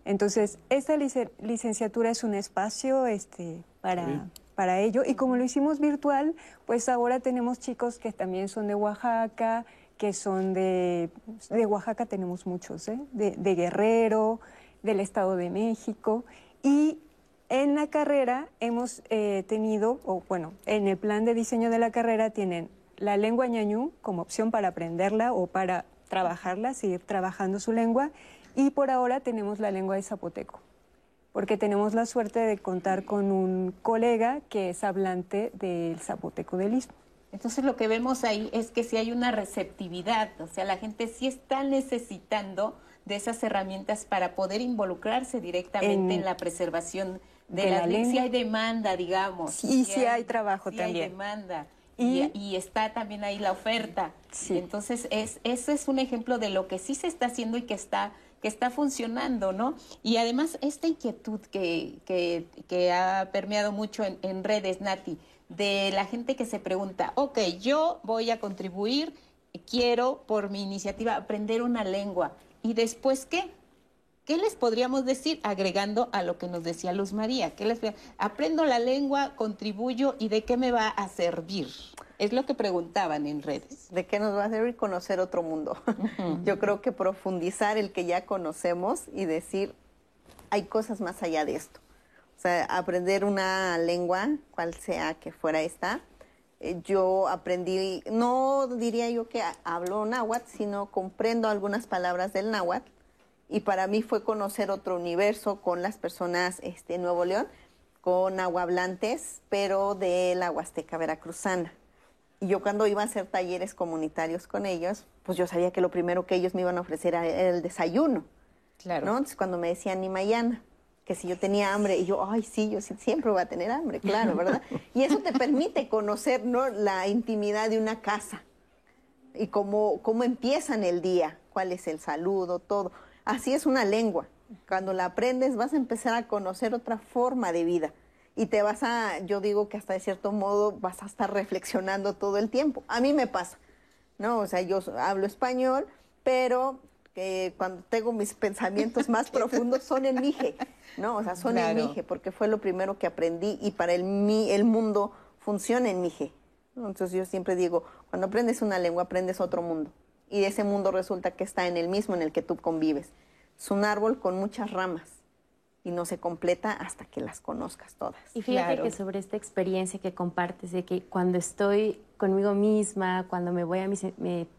S6: Entonces, esta lice- licenciatura es un espacio este, para, para ello. Y como lo hicimos virtual, pues ahora tenemos chicos que también son de Oaxaca, que son de... De Oaxaca tenemos muchos, ¿eh? de, de Guerrero, del Estado de México. Y en la carrera hemos eh, tenido, o bueno, en el plan de diseño de la carrera tienen la lengua ñañú como opción para aprenderla o para trabajarla, seguir trabajando su lengua. Y por ahora tenemos la lengua de zapoteco, porque tenemos la suerte de contar con un colega que es hablante del zapoteco del Istmo.
S2: Entonces lo que vemos ahí es que sí hay una receptividad, o sea, la gente sí está necesitando de esas herramientas para poder involucrarse directamente en,
S6: En-
S2: la preservación de,
S6: de
S2: la, lengua. Sí hay demanda, digamos.
S6: Sí, sí hay trabajo
S2: sí
S6: también.
S2: hay demanda. Y, está también ahí la oferta.
S6: Sí.
S2: Entonces, es, ese es un ejemplo de lo que sí se está haciendo y que está que está funcionando, ¿no? Y además esta inquietud que, que, que ha permeado mucho en, en redes, Nati, de la gente que se pregunta, ok, yo voy a contribuir, quiero por mi iniciativa aprender una lengua, ¿y después qué? ¿Qué les podríamos decir agregando a lo que nos decía Luz María? ¿Qué les aprendo la lengua, contribuyo y de qué me va a servir? Es lo que preguntaban en redes.
S4: ¿De qué nos va a servir conocer otro mundo? *laughs* Yo creo que profundizar el que ya conocemos y decir, hay cosas más allá de esto. O sea, aprender una lengua, cual sea que fuera esta, eh, yo aprendí, no diría yo que hablo náhuatl, sino comprendo algunas palabras del náhuatl. Y para mí fue conocer otro universo con las personas este, en Nuevo León, con nahuablantes, pero de la Huasteca Veracruzana. Y yo cuando iba a hacer talleres comunitarios con ellos, pues yo sabía que lo primero que ellos me iban a ofrecer era el desayuno. Claro. ¿no? Entonces cuando me decían ni mañana, que si yo tenía hambre, y yo, ay, sí, yo siempre voy a tener hambre, claro, ¿verdad? *laughs* Y eso te permite conocer ¿no? la intimidad de una casa y cómo, cómo empiezan el día, cuál es el saludo, todo. Así es una lengua. Cuando la aprendes vas a empezar a conocer otra forma de vida y te vas a, yo digo que hasta de cierto modo vas a estar reflexionando todo el tiempo. A mí me pasa, ¿no? O sea, yo hablo español, pero que cuando tengo mis pensamientos *laughs* más profundos son en Mije, ¿no? O sea, son en Mije, porque fue lo primero que aprendí y para el, el mundo funciona en Mije. Entonces yo siempre digo, cuando aprendes una lengua, aprendes otro mundo. Y ese mundo resulta que está en el mismo en el que tú convives. Es un árbol con muchas ramas y no se completa hasta que las conozcas todas.
S3: Y fíjate que sobre esta experiencia que compartes de que cuando estoy conmigo misma, cuando me voy a mis,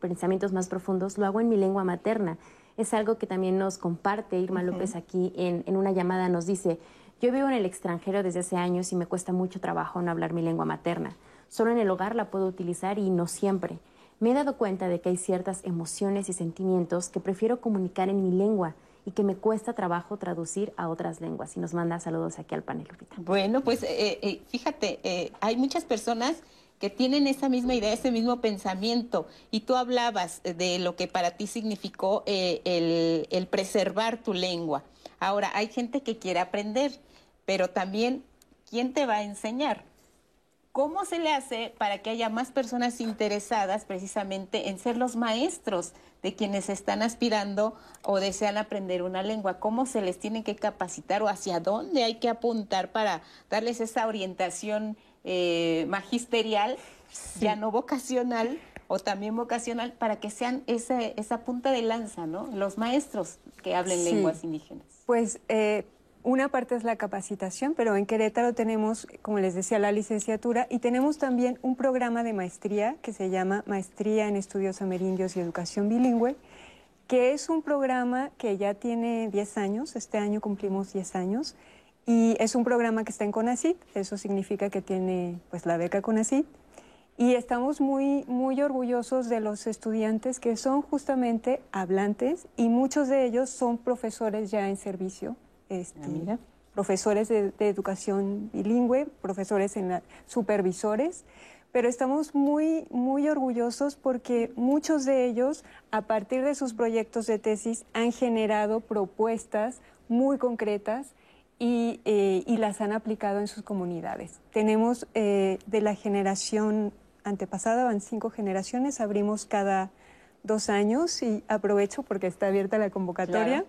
S3: pensamientos más profundos, lo hago en mi lengua materna. Es algo que también nos comparte Irma López aquí en, en una llamada, nos dice, yo vivo en el extranjero desde hace años y me cuesta mucho trabajo no hablar mi lengua materna. Solo en el hogar la puedo utilizar y no siempre. Me he dado cuenta de que hay ciertas emociones y sentimientos que prefiero comunicar en mi lengua y que me cuesta trabajo traducir a otras lenguas. Y nos manda saludos aquí al panel, Lupita.
S2: Bueno, pues eh, eh, fíjate, eh, hay muchas personas que tienen esa misma idea, ese mismo pensamiento. Y tú hablabas de lo que para ti significó el, el preservar tu lengua. Ahora, hay gente que quiere aprender, pero también, ¿quién te va a enseñar? ¿Cómo se le hace para que haya más personas interesadas precisamente en ser los maestros de quienes están aspirando o desean aprender una lengua? ¿Cómo se les tiene que capacitar o hacia dónde hay que apuntar para darles esa orientación eh, magisterial, ya no vocacional? o también vocacional para que sean esa, esa punta de lanza, ¿no? Los maestros que hablen lenguas indígenas.
S6: Pues eh, una parte es la capacitación, pero en Querétaro tenemos, como les decía, la licenciatura y tenemos también un programa de maestría que se llama Maestría en Estudios Amerindios y Educación Bilingüe, que es un programa que ya tiene 10 años, este año cumplimos 10 años, y es un programa que está en CONACIT, eso significa que tiene pues la beca CONACIT, y estamos muy, muy orgullosos de los estudiantes que son justamente hablantes y muchos de ellos son profesores ya en servicio este, ah, profesores de, educación bilingüe, profesores en supervisores, pero estamos muy, muy orgullosos porque muchos de ellos, a partir de sus proyectos de tesis, han generado propuestas muy concretas y, eh, las han aplicado en sus comunidades. Tenemos eh, de la generación antepasada, van cinco generaciones, abrimos cada dos años y aprovecho porque está abierta la convocatoria.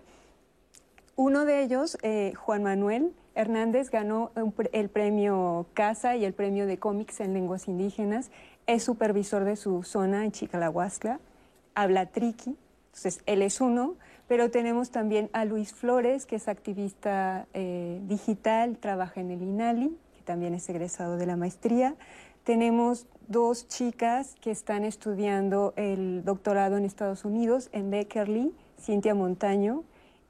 S6: Uno de ellos, eh, Juan Manuel Hernández, ganó el premio CASA y el premio de cómics en lenguas indígenas. Es supervisor de su zona en Chicalahuasca, habla triqui, entonces él es uno. Pero tenemos también a Luis Flores, que es activista eh, digital, trabaja en el INALI, que también es egresado de la maestría. Tenemos dos chicas que están estudiando el doctorado en Estados Unidos, en Beckerly, Cintia Montaño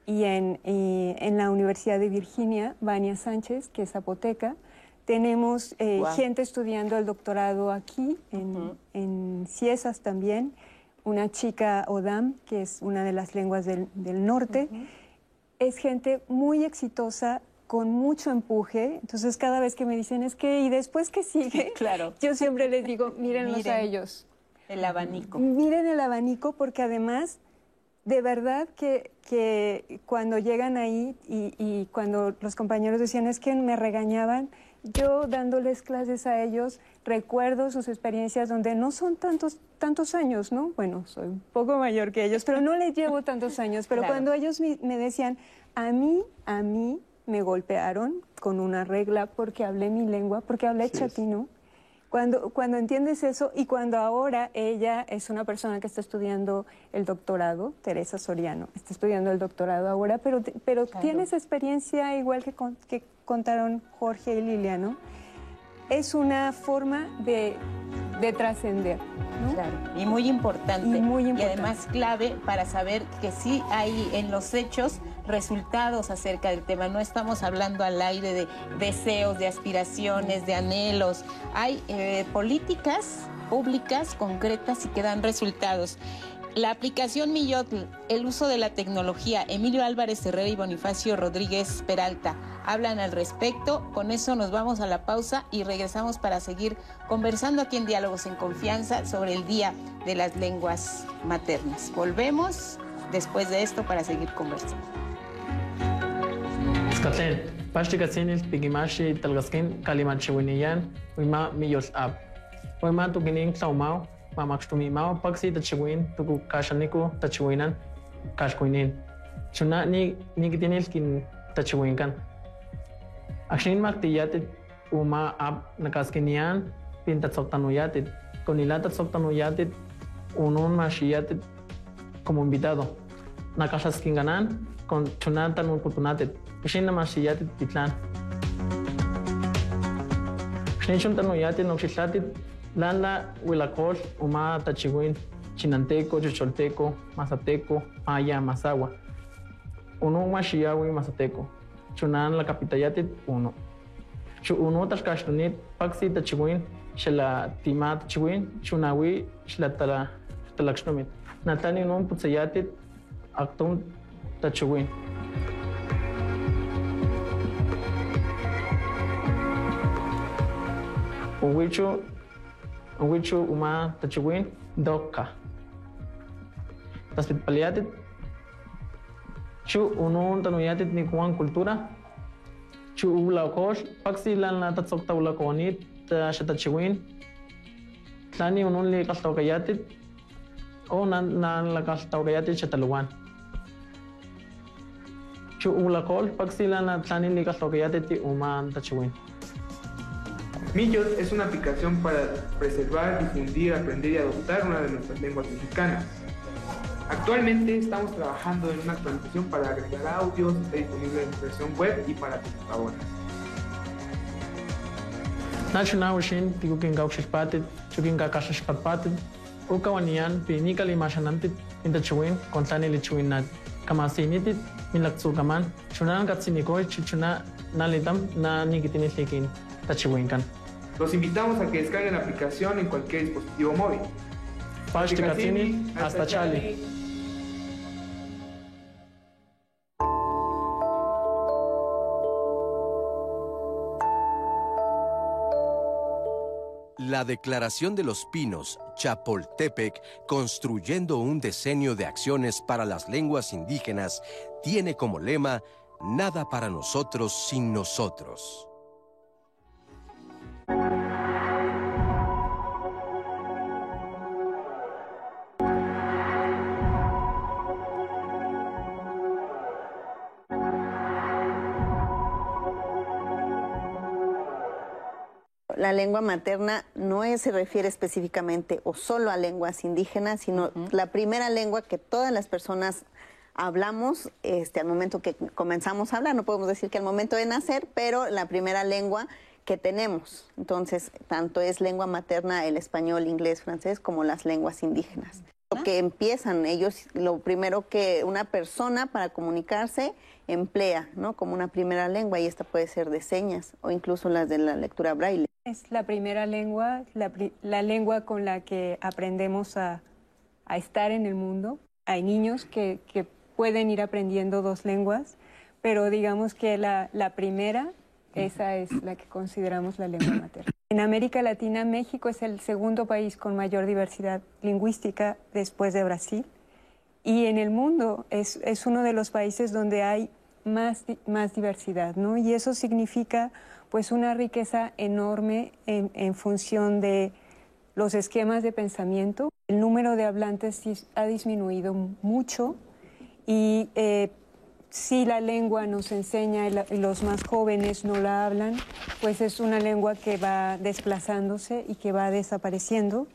S6: y en, en, la Universidad de Virginia, Vania Sánchez, que es zapoteca. Tenemos eh, gente estudiando el doctorado aquí, en, en, Ciesas también, una chica Odam, que es una de las lenguas del, del norte. Es gente muy exitosa, con mucho empuje. Entonces, cada vez que me dicen, es que, ¿y después qué sigue? *laughs*
S2: Claro. *laughs*
S6: Yo siempre les digo, mírenlos a ellos.
S2: El abanico.
S6: Miren el abanico, porque además de verdad que, que cuando llegan ahí y, cuando los compañeros decían es que me regañaban, yo dándoles clases a ellos recuerdo sus experiencias donde no son tantos, tantos años, ¿no? Bueno, soy un poco mayor que ellos, pero no les llevo tantos años. Pero cuando ellos me, decían, a mí, a mí me golpearon con una regla porque hablé mi lengua, porque hablé chatino. Cuando, cuando entiendes eso y cuando ahora ella es una persona que está estudiando el doctorado, Teresa Soriano, está estudiando el doctorado ahora, pero, pero tiene esa experiencia igual que, que contaron Jorge y Liliano, es una forma de, de trascender.
S2: Claro, y muy importante.
S6: Y muy importante.
S2: Y además clave para saber que sí hay en los hechos resultados acerca del tema. No estamos hablando al aire de deseos, de aspiraciones, de anhelos. Hay eh, políticas públicas concretas y que dan resultados. La aplicación Millotl, el uso de la tecnología, Emilio Álvarez Herrera y Bonifacio Rodríguez Peralta hablan al respecto. Con eso nos vamos a la pausa y regresamos para seguir conversando aquí en Diálogos en Confianza sobre el Día de las Lenguas Maternas. Volvemos después de esto para seguir conversando.
S10: Skatlen, pastikasinil pigimashi talgaskin kalimachiwiniyan, uima miyos ab. Uima tukinin klaumao, mamakstumi mao paksi tachiwin, tuku kashaniku tachiwinan, kashkuinin. Chuna ni nikitinil kin tachiwinkan. Akshin maktiyatit uma ab nakaskinian, pintatsoktanuyatit. Konila tatsoktanuyatit, unun mashiyatit como invitado. Nakashaskinganan, con chunatan un kutunatit. Kishin na mashiyatit titlan. Kishin chuntanuyatit noxislatit lala huilacol uma tachiwin chinanteco, chicholteco, mazateco, maya, mazagua. Uno mashiyawi mazateco. Chunan la capitayatit uno. Chu uno tashkashtunit paksi tachiwin shela tima tachiwin chunawi shela tala talakshtumit. Natani unun putsayatit aktum tachiwin. ويجو ويجو وما تشوين دوكا تثبت بالياتد شو ونون تنوياتد نيكوان كولتورا شو ولا كوش باكسي لأن تتصبت ولا كوانيت شتا تشوين ثاني ونون لي قلتوكياتد أو نان نان لقلتوكياتد شتا لوان شو ولا كول باكسي لأن ثاني لي قلتوكياتد وما تشوين
S11: Millos es una aplicación para preservar, difundir, aprender y adoptar una de nuestras lenguas mexicanas. Actualmente estamos trabajando en una actualización para agregar audios, está disponible en versión web y para computadoras.
S10: Nachunawishin, tigukin gauxispatit, chukin kakashishpapatit, ukawanian, pinika limashanantit, intachuin, kontani lichuin nat, kamasinitit, milaksukaman, chunan katsinikoy, chichuna nalitam, na nikitinitlikin, tachiwinkan.
S11: Los invitamos a que descarguen la aplicación en cualquier dispositivo móvil.
S10: Hasta Chali.
S1: La Declaración de los Pinos, Chapultepec, construyendo un diseño de acciones para las lenguas indígenas, tiene como lema, Nada para nosotros sin nosotros.
S4: La lengua materna no es- se refiere específicamente o solo a lenguas indígenas, sino la primera lengua que todas las personas hablamos este, al momento que comenzamos a hablar. No podemos decir que al momento de nacer, pero la primera lengua que tenemos. Entonces, tanto es lengua materna el español, inglés, francés, como las lenguas indígenas. Lo que empiezan ellos, lo primero que una persona para comunicarse emplea, ¿no? Como una primera lengua, y esta puede ser de señas o incluso las de la lectura braille.
S6: Es la primera lengua, la, la lengua con la que aprendemos a, a estar en el mundo. Hay niños que, que pueden ir aprendiendo dos lenguas, pero digamos que la, la primera, esa es la que consideramos la lengua materna. En América Latina, México es el segundo país con mayor diversidad lingüística después de Brasil. Y en el mundo es, es uno de los países donde hay más, más diversidad, ¿no? Y eso significa pues una riqueza enorme en, función de los esquemas de pensamiento. El número de hablantes ha disminuido mucho y eh, si la lengua nos enseña y, los más jóvenes no la hablan, pues es una lengua que va desplazándose y que va desapareciendo.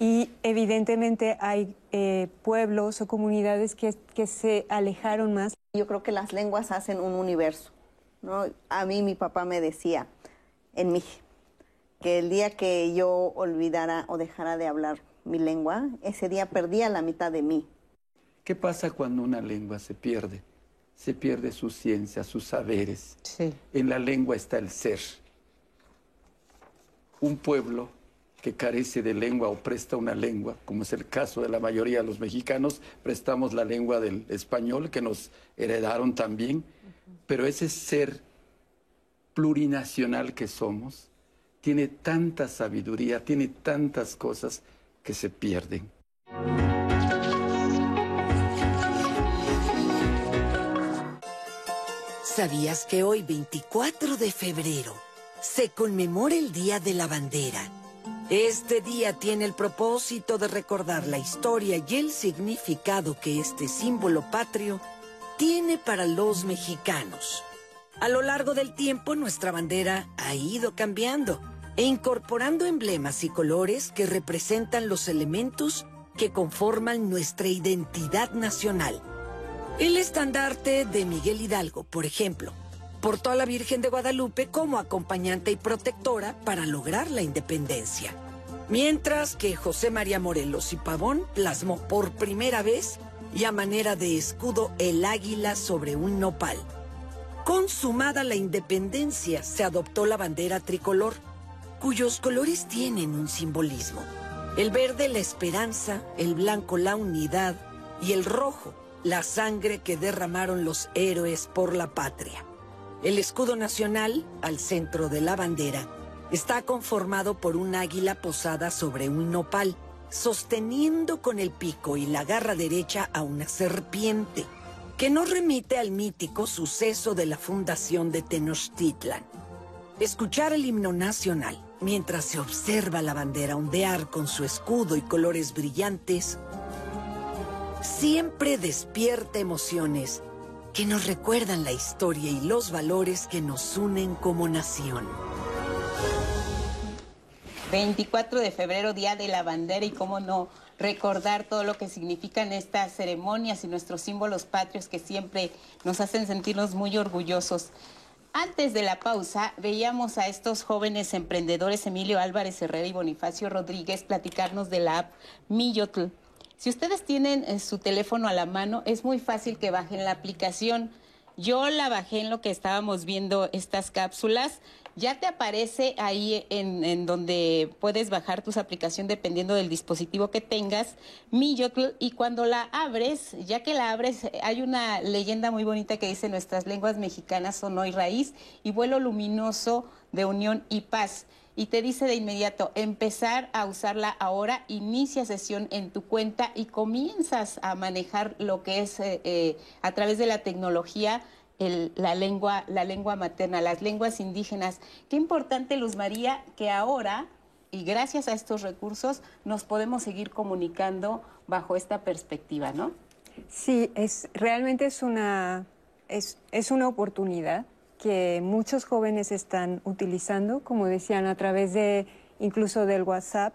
S6: Y evidentemente hay eh, pueblos o comunidades que, que se alejaron más.
S4: Yo creo que las lenguas hacen un universo. ¿no? A mí mi papá me decía en mí que el día que yo olvidara o dejara de hablar mi lengua, ese día perdía la mitad de mí.
S5: ¿Qué pasa cuando una lengua se pierde? Se pierde su ciencia, sus saberes. En la lengua está el ser. Un pueblo que carece de lengua o presta una lengua, como es el caso de la mayoría de los mexicanos, prestamos la lengua del español que nos heredaron también, pero ese ser plurinacional que somos tiene tanta sabiduría, tiene tantas cosas que se pierden.
S12: ¿Sabías que hoy, 24 de febrero, se conmemora el Día de la Bandera? Este día tiene el propósito de recordar la historia y el significado que este símbolo patrio tiene para los mexicanos. A lo largo del tiempo nuestra bandera ha ido cambiando e incorporando emblemas y colores que representan los elementos que conforman nuestra identidad nacional. El estandarte de Miguel Hidalgo, por ejemplo, portó a la Virgen de Guadalupe como acompañante y protectora para lograr la independencia. Mientras que José María Morelos y Pavón plasmó por primera vez y a manera de escudo el águila sobre un nopal. Consumada la independencia, se adoptó la bandera tricolor, cuyos colores tienen un simbolismo. El verde la esperanza, el blanco la unidad y el rojo la sangre que derramaron los héroes por la patria. El escudo nacional, al centro de la bandera, está conformado por un águila posada sobre un nopal, sosteniendo con el pico y la garra derecha a una serpiente, que nos remite al mítico suceso de la fundación de Tenochtitlan. Escuchar el himno nacional mientras se observa la bandera ondear con su escudo y colores brillantes siempre despierta emociones que nos recuerdan la historia y los valores que nos unen como nación.
S2: 24 de febrero, Día de la Bandera, y cómo no recordar todo lo que significan estas ceremonias y nuestros símbolos patrios que siempre nos hacen sentirnos muy orgullosos. Antes de la pausa, veíamos a estos jóvenes emprendedores, Emilio Álvarez Herrera y Bonifacio Rodríguez, platicarnos de la app Millotl si ustedes tienen eh, su teléfono a la mano, es muy fácil que bajen la aplicación. Yo la bajé en lo que estábamos viendo estas cápsulas. Ya te aparece ahí en, donde puedes bajar tus aplicación dependiendo del dispositivo que tengas, Millotl, y cuando la abres, ya que la abres, hay una leyenda muy bonita que dice nuestras lenguas mexicanas son hoy raíz y vuelo luminoso de unión y paz y te dice de inmediato empezar a usarla ahora, inicia sesión en tu cuenta y comienzas a manejar lo que es eh, eh, a través de la tecnología la, lengua, la lengua materna, las lenguas indígenas. Qué importante, Luz María, que ahora, y gracias a estos recursos, nos podemos seguir comunicando bajo esta perspectiva, ¿no?
S6: Sí, es, realmente es una, es, es una oportunidad que muchos jóvenes están utilizando, como decían, a través de incluso del WhatsApp,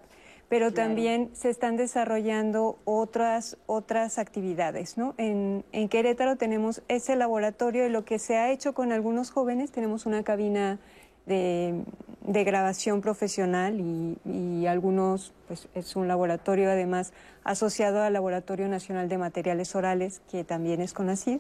S6: pero también se están desarrollando otras, otras actividades. ¿no? En, Querétaro tenemos ese laboratorio y lo que se ha hecho con algunos jóvenes, tenemos una cabina de, grabación profesional y, y, algunos, pues es un laboratorio además asociado al Laboratorio Nacional de Materiales Orales, que también es CONACYT.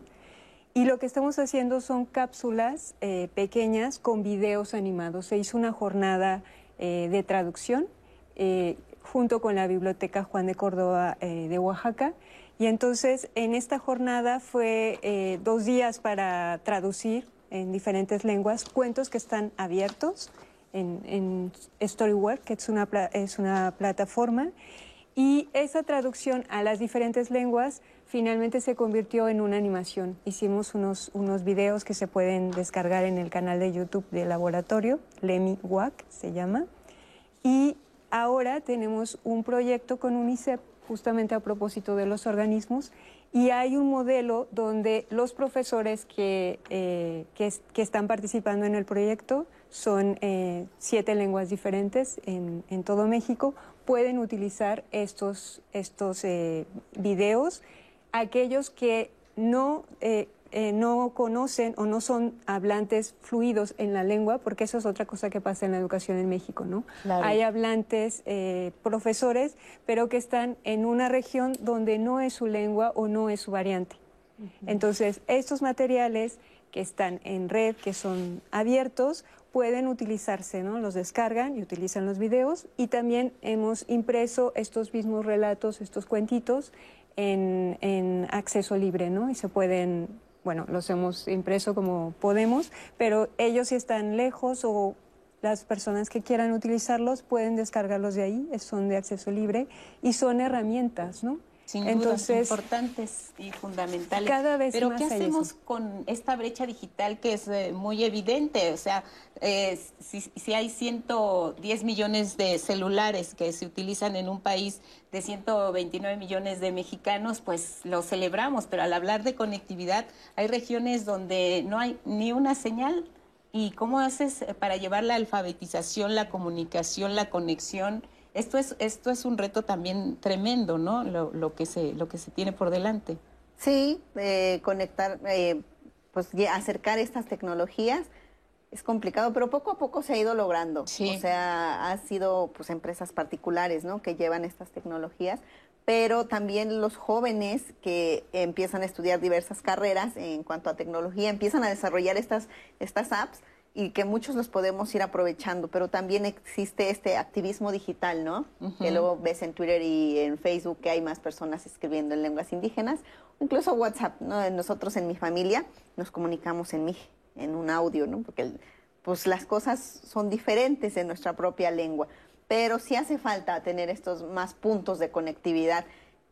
S6: Y lo que estamos haciendo son cápsulas eh, pequeñas con videos animados. Se hizo una jornada eh, de traducción eh, junto con la Biblioteca Juan de Córdoba de Oaxaca. Y entonces en esta jornada fue dos días para traducir en diferentes lenguas cuentos que están abiertos en, en Storywork, que es una, es una plataforma. Y esa traducción a las diferentes lenguas finalmente se convirtió en una animación. Hicimos unos, unos videos que se pueden descargar en el canal de YouTube del laboratorio, Lemi Wack se llama. Y ahora tenemos un proyecto con UNICEF justamente a propósito de los organismos, Y hay un modelo donde los profesores que, eh, que, están participando en el proyecto son eh, siete lenguas diferentes en, en, todo México, pueden utilizar estos, estos eh, videos. Aquellos que no eh, no conocen o no son hablantes fluidos en la lengua, porque eso es otra cosa que pasa en la educación en México, ¿no? Hay hablantes, eh, profesores, pero que están en una región donde no es su lengua o no es su variante. Entonces, estos materiales que están en red, que son abiertos, pueden utilizarse, ¿no? Los descargan y utilizan los videos y también hemos impreso estos mismos relatos, estos cuentitos en, acceso libre, ¿no? Y se pueden bueno, los hemos impreso como podemos, pero ellos si están lejos o las personas que quieran utilizarlos pueden descargarlos de ahí, son de acceso libre y son herramientas, ¿no?
S2: Sin Entonces, importantes y fundamentales.
S6: Cada vez
S2: Pero ¿qué hacemos con esta brecha digital que es eh, muy evidente? O sea, eh, si, si, hay 110 millones de celulares que se utilizan en un país de 129 millones de mexicanos, pues lo celebramos, pero al hablar de conectividad hay regiones donde no hay ni una señal. ¿Y cómo haces para llevar la alfabetización, la comunicación, la conexión? Esto es, esto es un reto también tremendo, ¿no? Lo, que, se, lo que se tiene por delante.
S4: Sí, eh, conectar, eh, pues acercar estas tecnologías es complicado, pero poco a poco se ha ido logrando. Sí. O sea, ha sido pues empresas particulares, ¿no? Que llevan estas tecnologías, pero también los jóvenes que empiezan a estudiar diversas carreras en cuanto a tecnología, empiezan a desarrollar estas, estas apps y que muchos los podemos ir aprovechando, pero también existe este activismo digital, ¿no? Que luego ves en Twitter y en Facebook que hay más personas escribiendo en lenguas indígenas, incluso WhatsApp, ¿no? Nosotros en mi familia nos comunicamos en mi, en un audio, ¿no? Porque pues las cosas son diferentes en nuestra propia lengua, pero sí hace falta tener estos más puntos de conectividad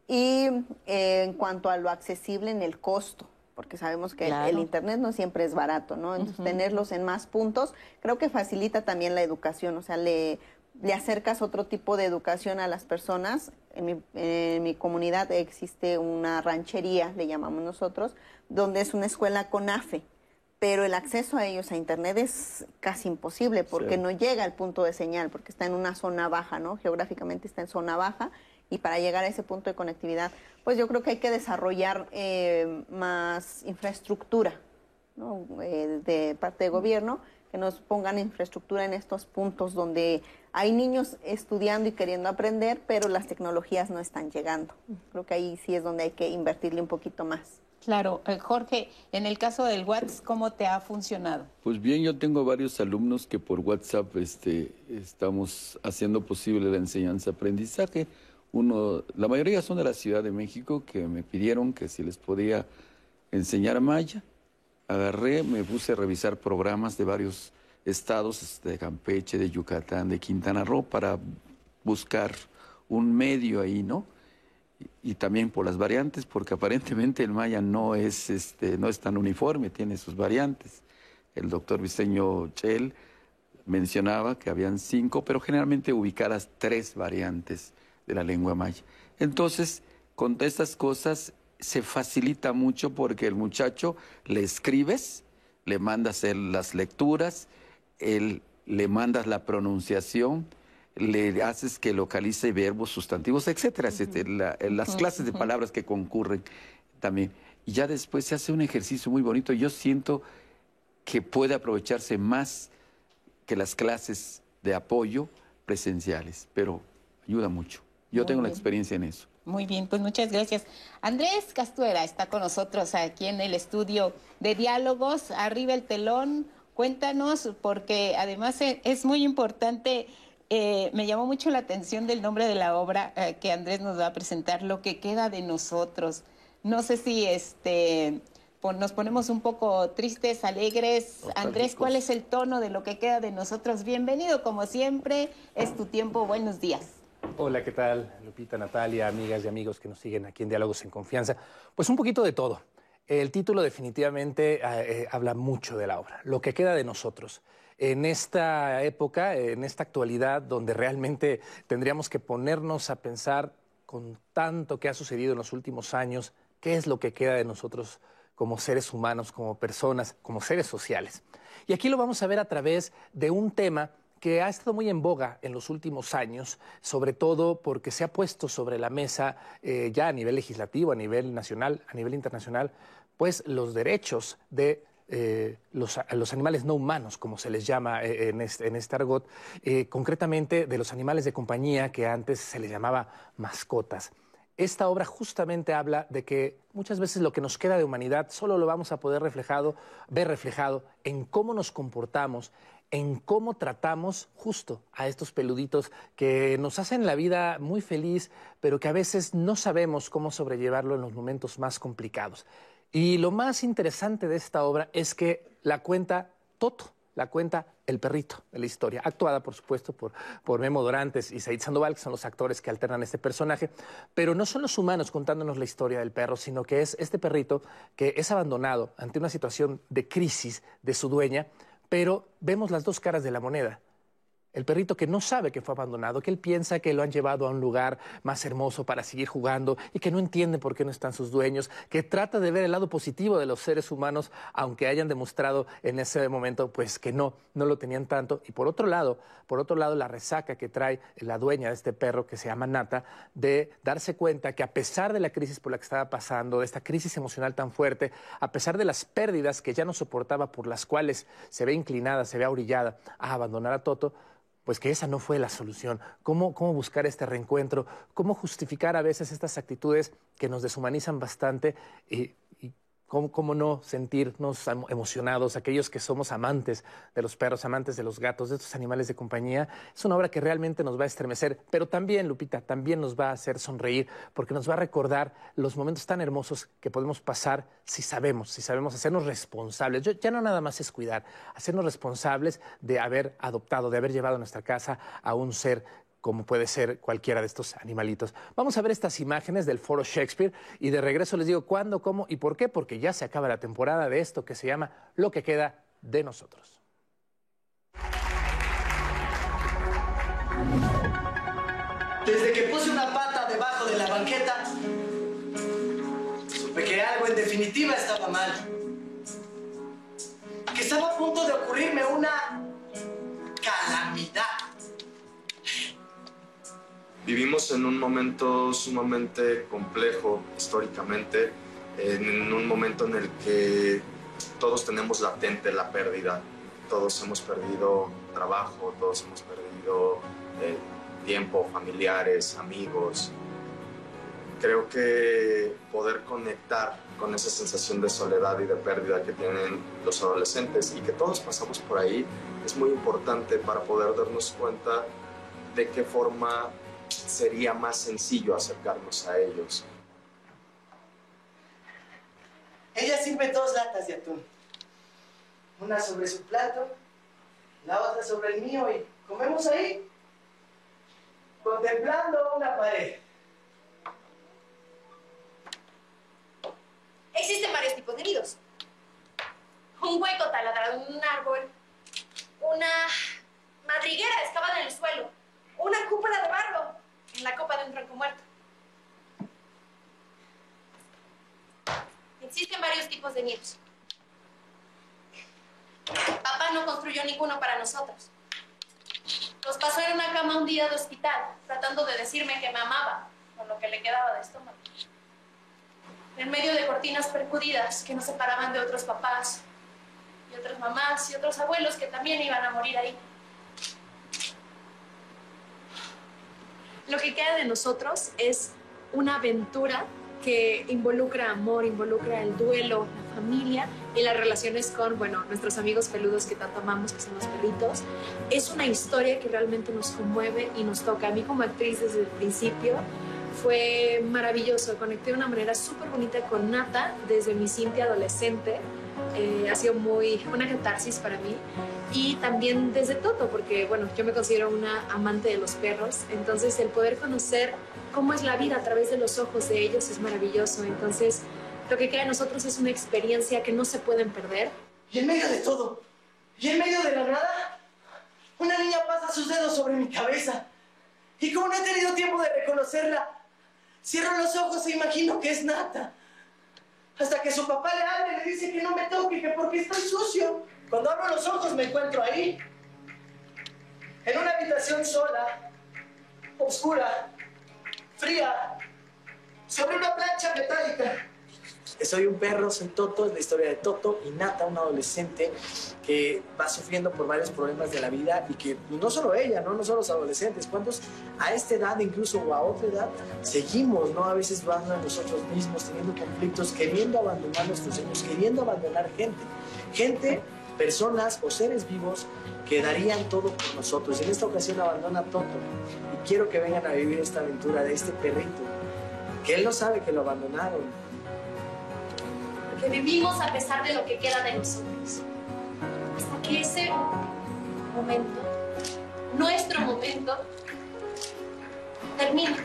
S4: y eh, en cuanto a lo accesible en el costo, porque sabemos que el Internet no siempre es barato, ¿no? Entonces, tenerlos en más puntos creo que facilita también la educación, o sea, le, le acercas otro tipo de educación a las personas. En mi, en mi, comunidad existe una ranchería, le llamamos nosotros, donde es una escuela con AFE, pero el acceso a ellos a Internet es casi imposible porque no llega al punto de señal, porque está en una zona baja, ¿no? Geográficamente está en zona baja y para llegar a ese punto de conectividad, pues yo creo que hay que desarrollar eh, más infraestructura eh, de parte de gobierno, que nos pongan infraestructura en estos puntos donde hay niños estudiando y queriendo aprender, pero las tecnologías no están llegando. Creo que ahí sí es donde hay que invertirle un poquito más.
S2: Claro, eh, Jorge, en el caso del WhatsApp, ¿cómo te ha funcionado?
S5: Pues bien, yo tengo varios alumnos que por WhatsApp este, estamos haciendo posible la enseñanza-aprendizaje. Uno, la mayoría son de la Ciudad de México que me pidieron que si les podía enseñar maya. Agarré, me puse a revisar programas de varios estados, de Campeche, de Yucatán, de Quintana Roo, para buscar un medio ahí, ¿no? Y, también por las variantes, porque aparentemente el maya no es, este, no es tan uniforme, tiene sus variantes. El doctor Viseño Chel mencionaba que habían cinco, pero generalmente ubicadas tres variantes de la lengua maya. Entonces, con estas cosas se facilita mucho porque el muchacho le escribes, le mandas las lecturas, él, le mandas la pronunciación, le haces que localice verbos, sustantivos, etcétera, etcétera las clases de palabras que concurren también. Y ya después se hace un ejercicio muy bonito. Yo siento que puede aprovecharse más que las clases de apoyo presenciales, pero ayuda mucho. Yo tengo la experiencia en eso.
S2: Muy bien, pues muchas gracias. Andrés Castuera está con nosotros aquí en el estudio de diálogos. Arriba el telón, cuéntanos, porque además e, es muy importante, eh, me llamó mucho la atención del nombre de la obra eh, que Andrés nos va a presentar, Lo que queda de nosotros. No sé si este nos ponemos un poco tristes, alegres. Andrés, ¿cuál es el tono de lo que queda de nosotros? Bienvenido, como siempre, es tu tiempo. Buenos días.
S13: Hola, ¿qué tal? Lupita, Natalia, amigas y amigos que nos siguen aquí en Diálogos en Confianza. Pues un poquito de todo. El título definitivamente eh, eh, habla mucho de la obra, lo que queda de nosotros. En esta época, en esta actualidad, donde realmente tendríamos que ponernos a pensar con tanto que ha sucedido en los últimos años, ¿Qué es lo que queda de nosotros como seres humanos, como personas, como seres sociales? Y aquí lo vamos a ver a través de un tema que ha estado muy en boga en los últimos años, sobre todo porque se ha puesto sobre la mesa eh, ya a nivel legislativo, a nivel nacional, a nivel internacional, pues los derechos de eh, los, animales no humanos, como se les llama eh, en, este, en este argot, concretamente de los animales de compañía que antes se les llamaba mascotas. Esta obra justamente habla de que muchas veces lo que nos queda de humanidad solo lo vamos a poder reflejado, ver reflejado en cómo nos comportamos, en cómo tratamos justo a estos peluditos que nos hacen la vida muy feliz, pero que a veces no sabemos cómo sobrellevarlo en los momentos más complicados. Y lo más interesante de esta obra es que la cuenta Toto, la cuenta El perrito de la historia, actuada por supuesto por, por Memo Dorantes y Said Sandoval, que son los actores que alternan este personaje, pero no son los humanos contándonos la historia del perro, sino que es este perrito que es abandonado ante una situación de crisis de su dueña, pero vemos las dos caras de la moneda. El perrito que no sabe que fue abandonado, que él piensa que lo han llevado a un lugar más hermoso para seguir jugando y que no entiende por qué no están sus dueños, que trata de ver el lado positivo de los seres humanos, aunque hayan demostrado en ese momento pues que no, no lo tenían tanto. Y por otro lado, por otro lado, la resaca que trae la dueña de este perro que se llama Nata, de darse cuenta que a pesar de la crisis por la que estaba pasando, de esta crisis emocional tan fuerte, a pesar de las pérdidas que ya no soportaba por las cuales se ve inclinada, se ve orillada a abandonar a Toto, pues que esa no fue la solución. ¿Cómo, ¿Cómo buscar este reencuentro? ¿Cómo justificar a veces estas actitudes que nos deshumanizan bastante? Y, ¿Cómo, no sentirnos emocionados, aquellos que somos amantes de los perros, amantes de los gatos, de estos animales de compañía? Es una obra que realmente nos va a estremecer, pero también, Lupita, también nos va a hacer sonreír, porque nos va a recordar los momentos tan hermosos que podemos pasar si sabemos, si sabemos hacernos responsables. ya no nada más es cuidar, hacernos responsables de haber adoptado, de haber llevado a nuestra casa a un ser como puede ser cualquiera de estos animalitos. Vamos a ver estas imágenes del Foro Shakespeare y de regreso les digo cuándo, cómo y por qué, porque ya se acaba la temporada de esto que se llama Lo que queda de nosotros.
S14: Desde que puse una pata debajo de la banqueta, supe que algo en definitiva estaba mal. Que estaba a punto de ocurrirme una calamidad.
S15: Vivimos en un momento sumamente complejo históricamente, en un momento en el que todos tenemos latente la pérdida, todos hemos perdido trabajo, todos hemos perdido eh, tiempo, familiares, amigos. Creo que poder conectar con esa sensación de soledad y de pérdida que tienen los adolescentes y que todos pasamos por ahí es muy importante para poder darnos cuenta de qué forma sería más sencillo acercarnos a ellos.
S14: Ella sirve dos latas de atún. Una sobre su plato, la otra sobre el mío y comemos ahí, contemplando una pared.
S16: Existen varios tipos de nidos. Un hueco taladrado en un árbol, una madriguera excavada en el suelo, una cúpula de barro en la copa de un tronco muerto. Existen varios tipos de nidos. Papá no construyó ninguno para nosotros. Nos pasó en una cama un día de hospital, tratando de decirme que me amaba, con lo que le quedaba de estómago. En medio de cortinas percudidas que nos separaban de otros papás, y otras mamás, y otros abuelos que también iban a morir ahí. Lo que queda de nosotros es una aventura que involucra amor, involucra el duelo, la familia y las relaciones con, bueno, nuestros amigos peludos que tanto amamos, que son los perritos. Es una historia que realmente nos conmueve y nos toca. A mí como actriz desde el principio fue maravilloso. Conecté de una manera súper bonita con Nata desde mi Cintia adolescente eh, ha sido muy una catarsis para mí y también desde Toto porque bueno yo me considero una amante de los perros. Entonces el poder conocer cómo es la vida a través de los ojos de ellos es maravilloso. Entonces lo que queda de nosotros es una experiencia que no se pueden perder.
S14: Y en medio de todo y en medio de la nada una niña pasa sus dedos sobre mi cabeza. Y como no he tenido tiempo de reconocerla cierro los ojos e imagino que es Nata. Hasta que su papá le habla y le dice que no me toque, que porque estoy sucio. Cuando abro los ojos me encuentro ahí, en una habitación sola, oscura, fría, sobre una plancha metálica. Soy un perro, soy Toto, es la historia de Toto y Nata, una adolescente que va sufriendo por varios problemas de la vida y que pues, no solo ella, no, no solo los adolescentes, ¿cuántos a esta edad incluso o a otra edad seguimos, ¿no? A veces van a nosotros mismos teniendo conflictos, queriendo abandonar nuestros sueños, queriendo abandonar gente. Gente, personas o seres vivos que darían todo por nosotros. Y en esta ocasión abandona Toto y quiero que vengan a vivir esta aventura de este perrito, que él no sabe que lo abandonaron,
S16: que vivimos a pesar de lo que queda de nosotros. Hasta que ese momento, nuestro momento, termine.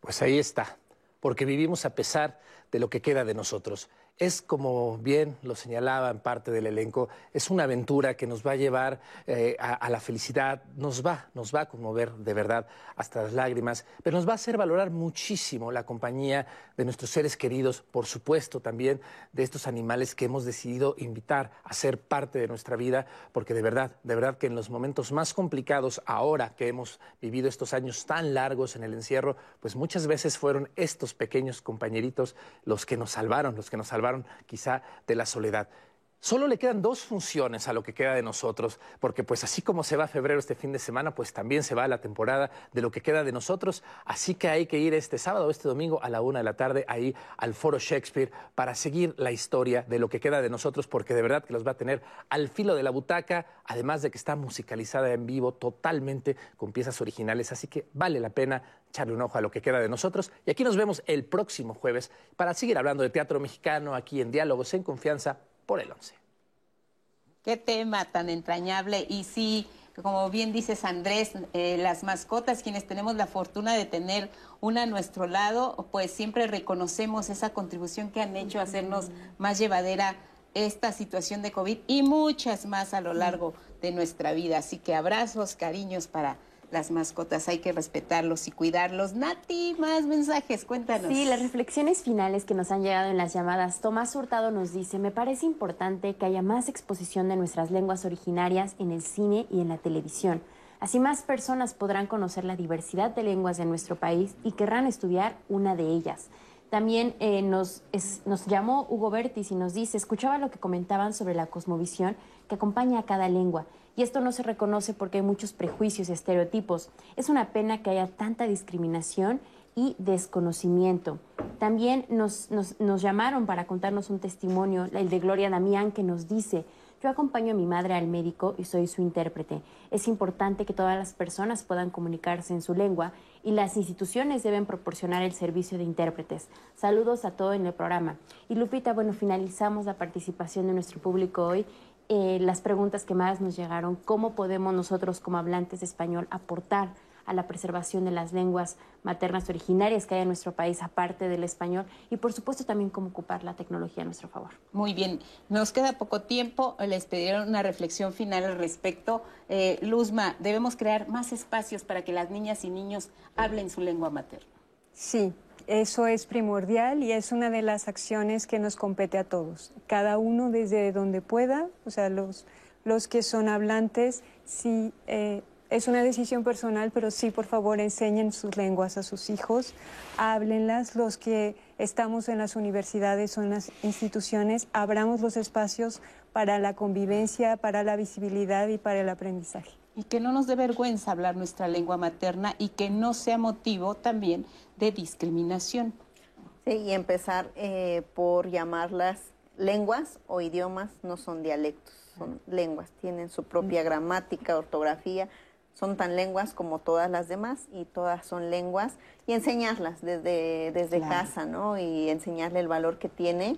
S13: Pues ahí está, porque vivimos a pesar de lo que queda de nosotros es, como bien lo señalaba en parte del elenco, es una aventura que nos va a llevar eh, a, la felicidad, nos va, nos va a conmover de verdad hasta las lágrimas, pero nos va a hacer valorar muchísimo la compañía de nuestros seres queridos, por supuesto también de estos animales que hemos decidido invitar a ser parte de nuestra vida, porque de verdad, de verdad que en los momentos más complicados, ahora que hemos vivido estos años tan largos en el encierro, pues muchas veces fueron estos pequeños compañeritos los que nos salvaron, los que nos salvaron quizá de la soledad. Solo le quedan dos funciones a lo que queda de nosotros, porque pues así como se va febrero este fin de semana, pues también se va la temporada de lo que queda de nosotros, así que hay que ir este sábado o este domingo a la una de la tarde ahí al Foro Shakespeare para seguir la historia de lo que queda de nosotros, porque de verdad que los va a tener al filo de la butaca, además de que está musicalizada en vivo totalmente con piezas originales, así que vale la pena echarle un ojo a lo que queda de nosotros. Y aquí nos vemos el próximo jueves para seguir hablando de teatro mexicano aquí en Diálogos en Confianza por el 11.
S2: Qué tema tan entrañable. Y sí, como bien dices Andrés, eh, las mascotas, quienes tenemos la fortuna de tener una a nuestro lado, pues siempre reconocemos esa contribución que han hecho a hacernos más llevadera esta situación de COVID y muchas más a lo largo de nuestra vida. Así que abrazos, cariños para las mascotas, hay que respetarlos y cuidarlos. Nati, más mensajes, cuéntanos.
S3: Sí, las reflexiones finales que nos han llegado en las llamadas. Tomás Hurtado nos dice, me parece importante que haya más exposición de nuestras lenguas originarias en el cine y en la televisión. Así más personas podrán conocer la diversidad de lenguas de nuestro país y querrán estudiar una de ellas. También eh, nos, nos llamó Hugo Bertis y nos dice, escuchaba lo que comentaban sobre la cosmovisión que acompaña a cada lengua y esto no se reconoce porque hay muchos prejuicios y estereotipos. Es una pena que haya tanta discriminación y desconocimiento. También nos, nos, llamaron para contarnos un testimonio, el de Gloria Damián, que nos dice, yo acompaño a mi madre al médico y soy su intérprete. Es importante que todas las personas puedan comunicarse en su lengua y las instituciones deben proporcionar el servicio de intérpretes. Saludos a todo en el programa. Y Lupita, bueno, finalizamos la participación de nuestro público hoy eh, las preguntas que más nos llegaron, cómo podemos nosotros como hablantes de español aportar a la preservación de las lenguas maternas originarias que hay en nuestro país, aparte del español, y por supuesto también cómo ocupar la tecnología a nuestro favor.
S2: Muy bien, nos queda poco tiempo, les pediré una reflexión final al respecto. Eh, Luzma, debemos crear más espacios para que las niñas y niños hablen su lengua materna.
S6: Sí, eso es primordial y es una de las acciones que nos compete a todos. Cada uno desde donde pueda, o sea, los, los que son hablantes, sí, eh, es una decisión personal, pero sí, por favor, enseñen sus lenguas a sus hijos, háblenlas. Los que estamos en las universidades o en las instituciones, abramos los espacios para la convivencia, para la visibilidad y para el aprendizaje
S2: y que no nos dé vergüenza hablar nuestra lengua materna y que no sea motivo también de discriminación.
S4: Sí, y empezar eh, por llamarlas lenguas o idiomas, no son dialectos, son lenguas, tienen su propia gramática, ortografía, son tan lenguas como todas las demás y todas son lenguas y enseñarlas desde, desde casa, ¿no? Y enseñarle el valor que tiene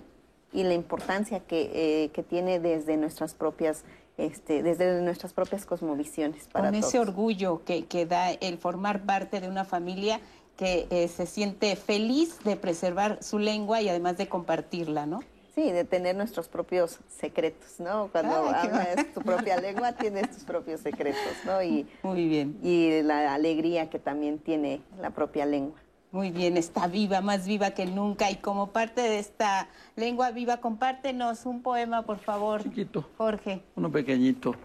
S4: y la importancia que, eh, que tiene desde nuestras propias este, desde nuestras propias cosmovisiones.
S2: Para Con ese orgullo que, que, da el formar parte de una familia que eh, se siente feliz de preservar su lengua y además de compartirla, ¿no?
S4: Sí, de tener nuestros propios secretos, ¿no? Cuando hablas tu propia lengua, tienes tus propios secretos, ¿no? Y,
S2: Muy bien.
S4: Y la alegría que también tiene la propia lengua.
S2: Muy bien, está viva, más viva que nunca. Y como parte de esta lengua viva, compártenos un poema, por favor.
S5: Chiquito.
S2: Jorge.
S5: Uno pequeñito.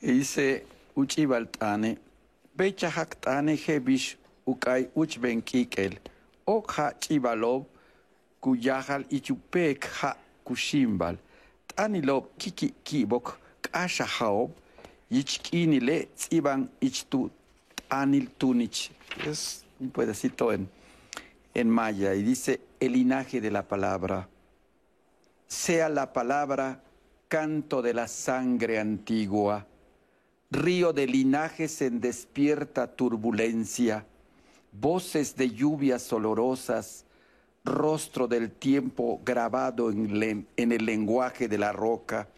S5: Y dice, Uchibaltane, Becha haktane hebish ukay uchben kikel, okha chibalob, kuyahal ichupek ha kushimbal, tanilob kiki kibok, kasha haob, yichkinile tziban ichtu tanil tunich. Es un pedacito en, en maya y dice el linaje de la palabra. Sea la palabra canto de la sangre antigua, río de linajes en despierta turbulencia, voces de lluvias olorosas, rostro del tiempo grabado en, en, el lenguaje de la roca,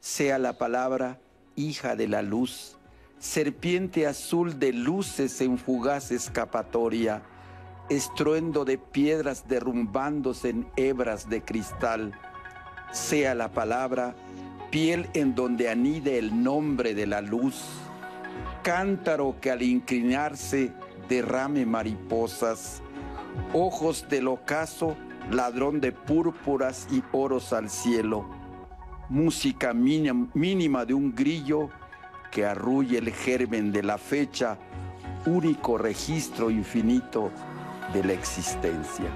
S5: sea la palabra hija de la luz, serpiente azul de luces en fugaz escapatoria, estruendo de piedras derrumbándose en hebras de cristal, sea la palabra piel en donde anide el nombre de la luz, cántaro que al inclinarse derrame mariposas, ojos del ocaso, ladrón de púrpuras y oros al cielo, música mínima de un grillo que arrulle el germen de la fecha, único registro infinito de la existencia.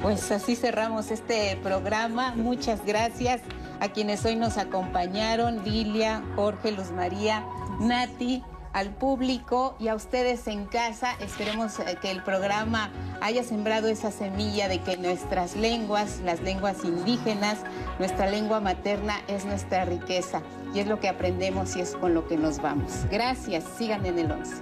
S2: Pues así cerramos este programa. Muchas gracias a quienes hoy nos acompañaron, Lilia, Jorge, Luz María, Nati, al público y a ustedes en casa. Esperemos eh, que el programa haya sembrado esa semilla de que nuestras lenguas, las lenguas indígenas, nuestra lengua materna es nuestra riqueza y es lo que aprendemos y es con lo que nos vamos. Gracias, sigan en el 11.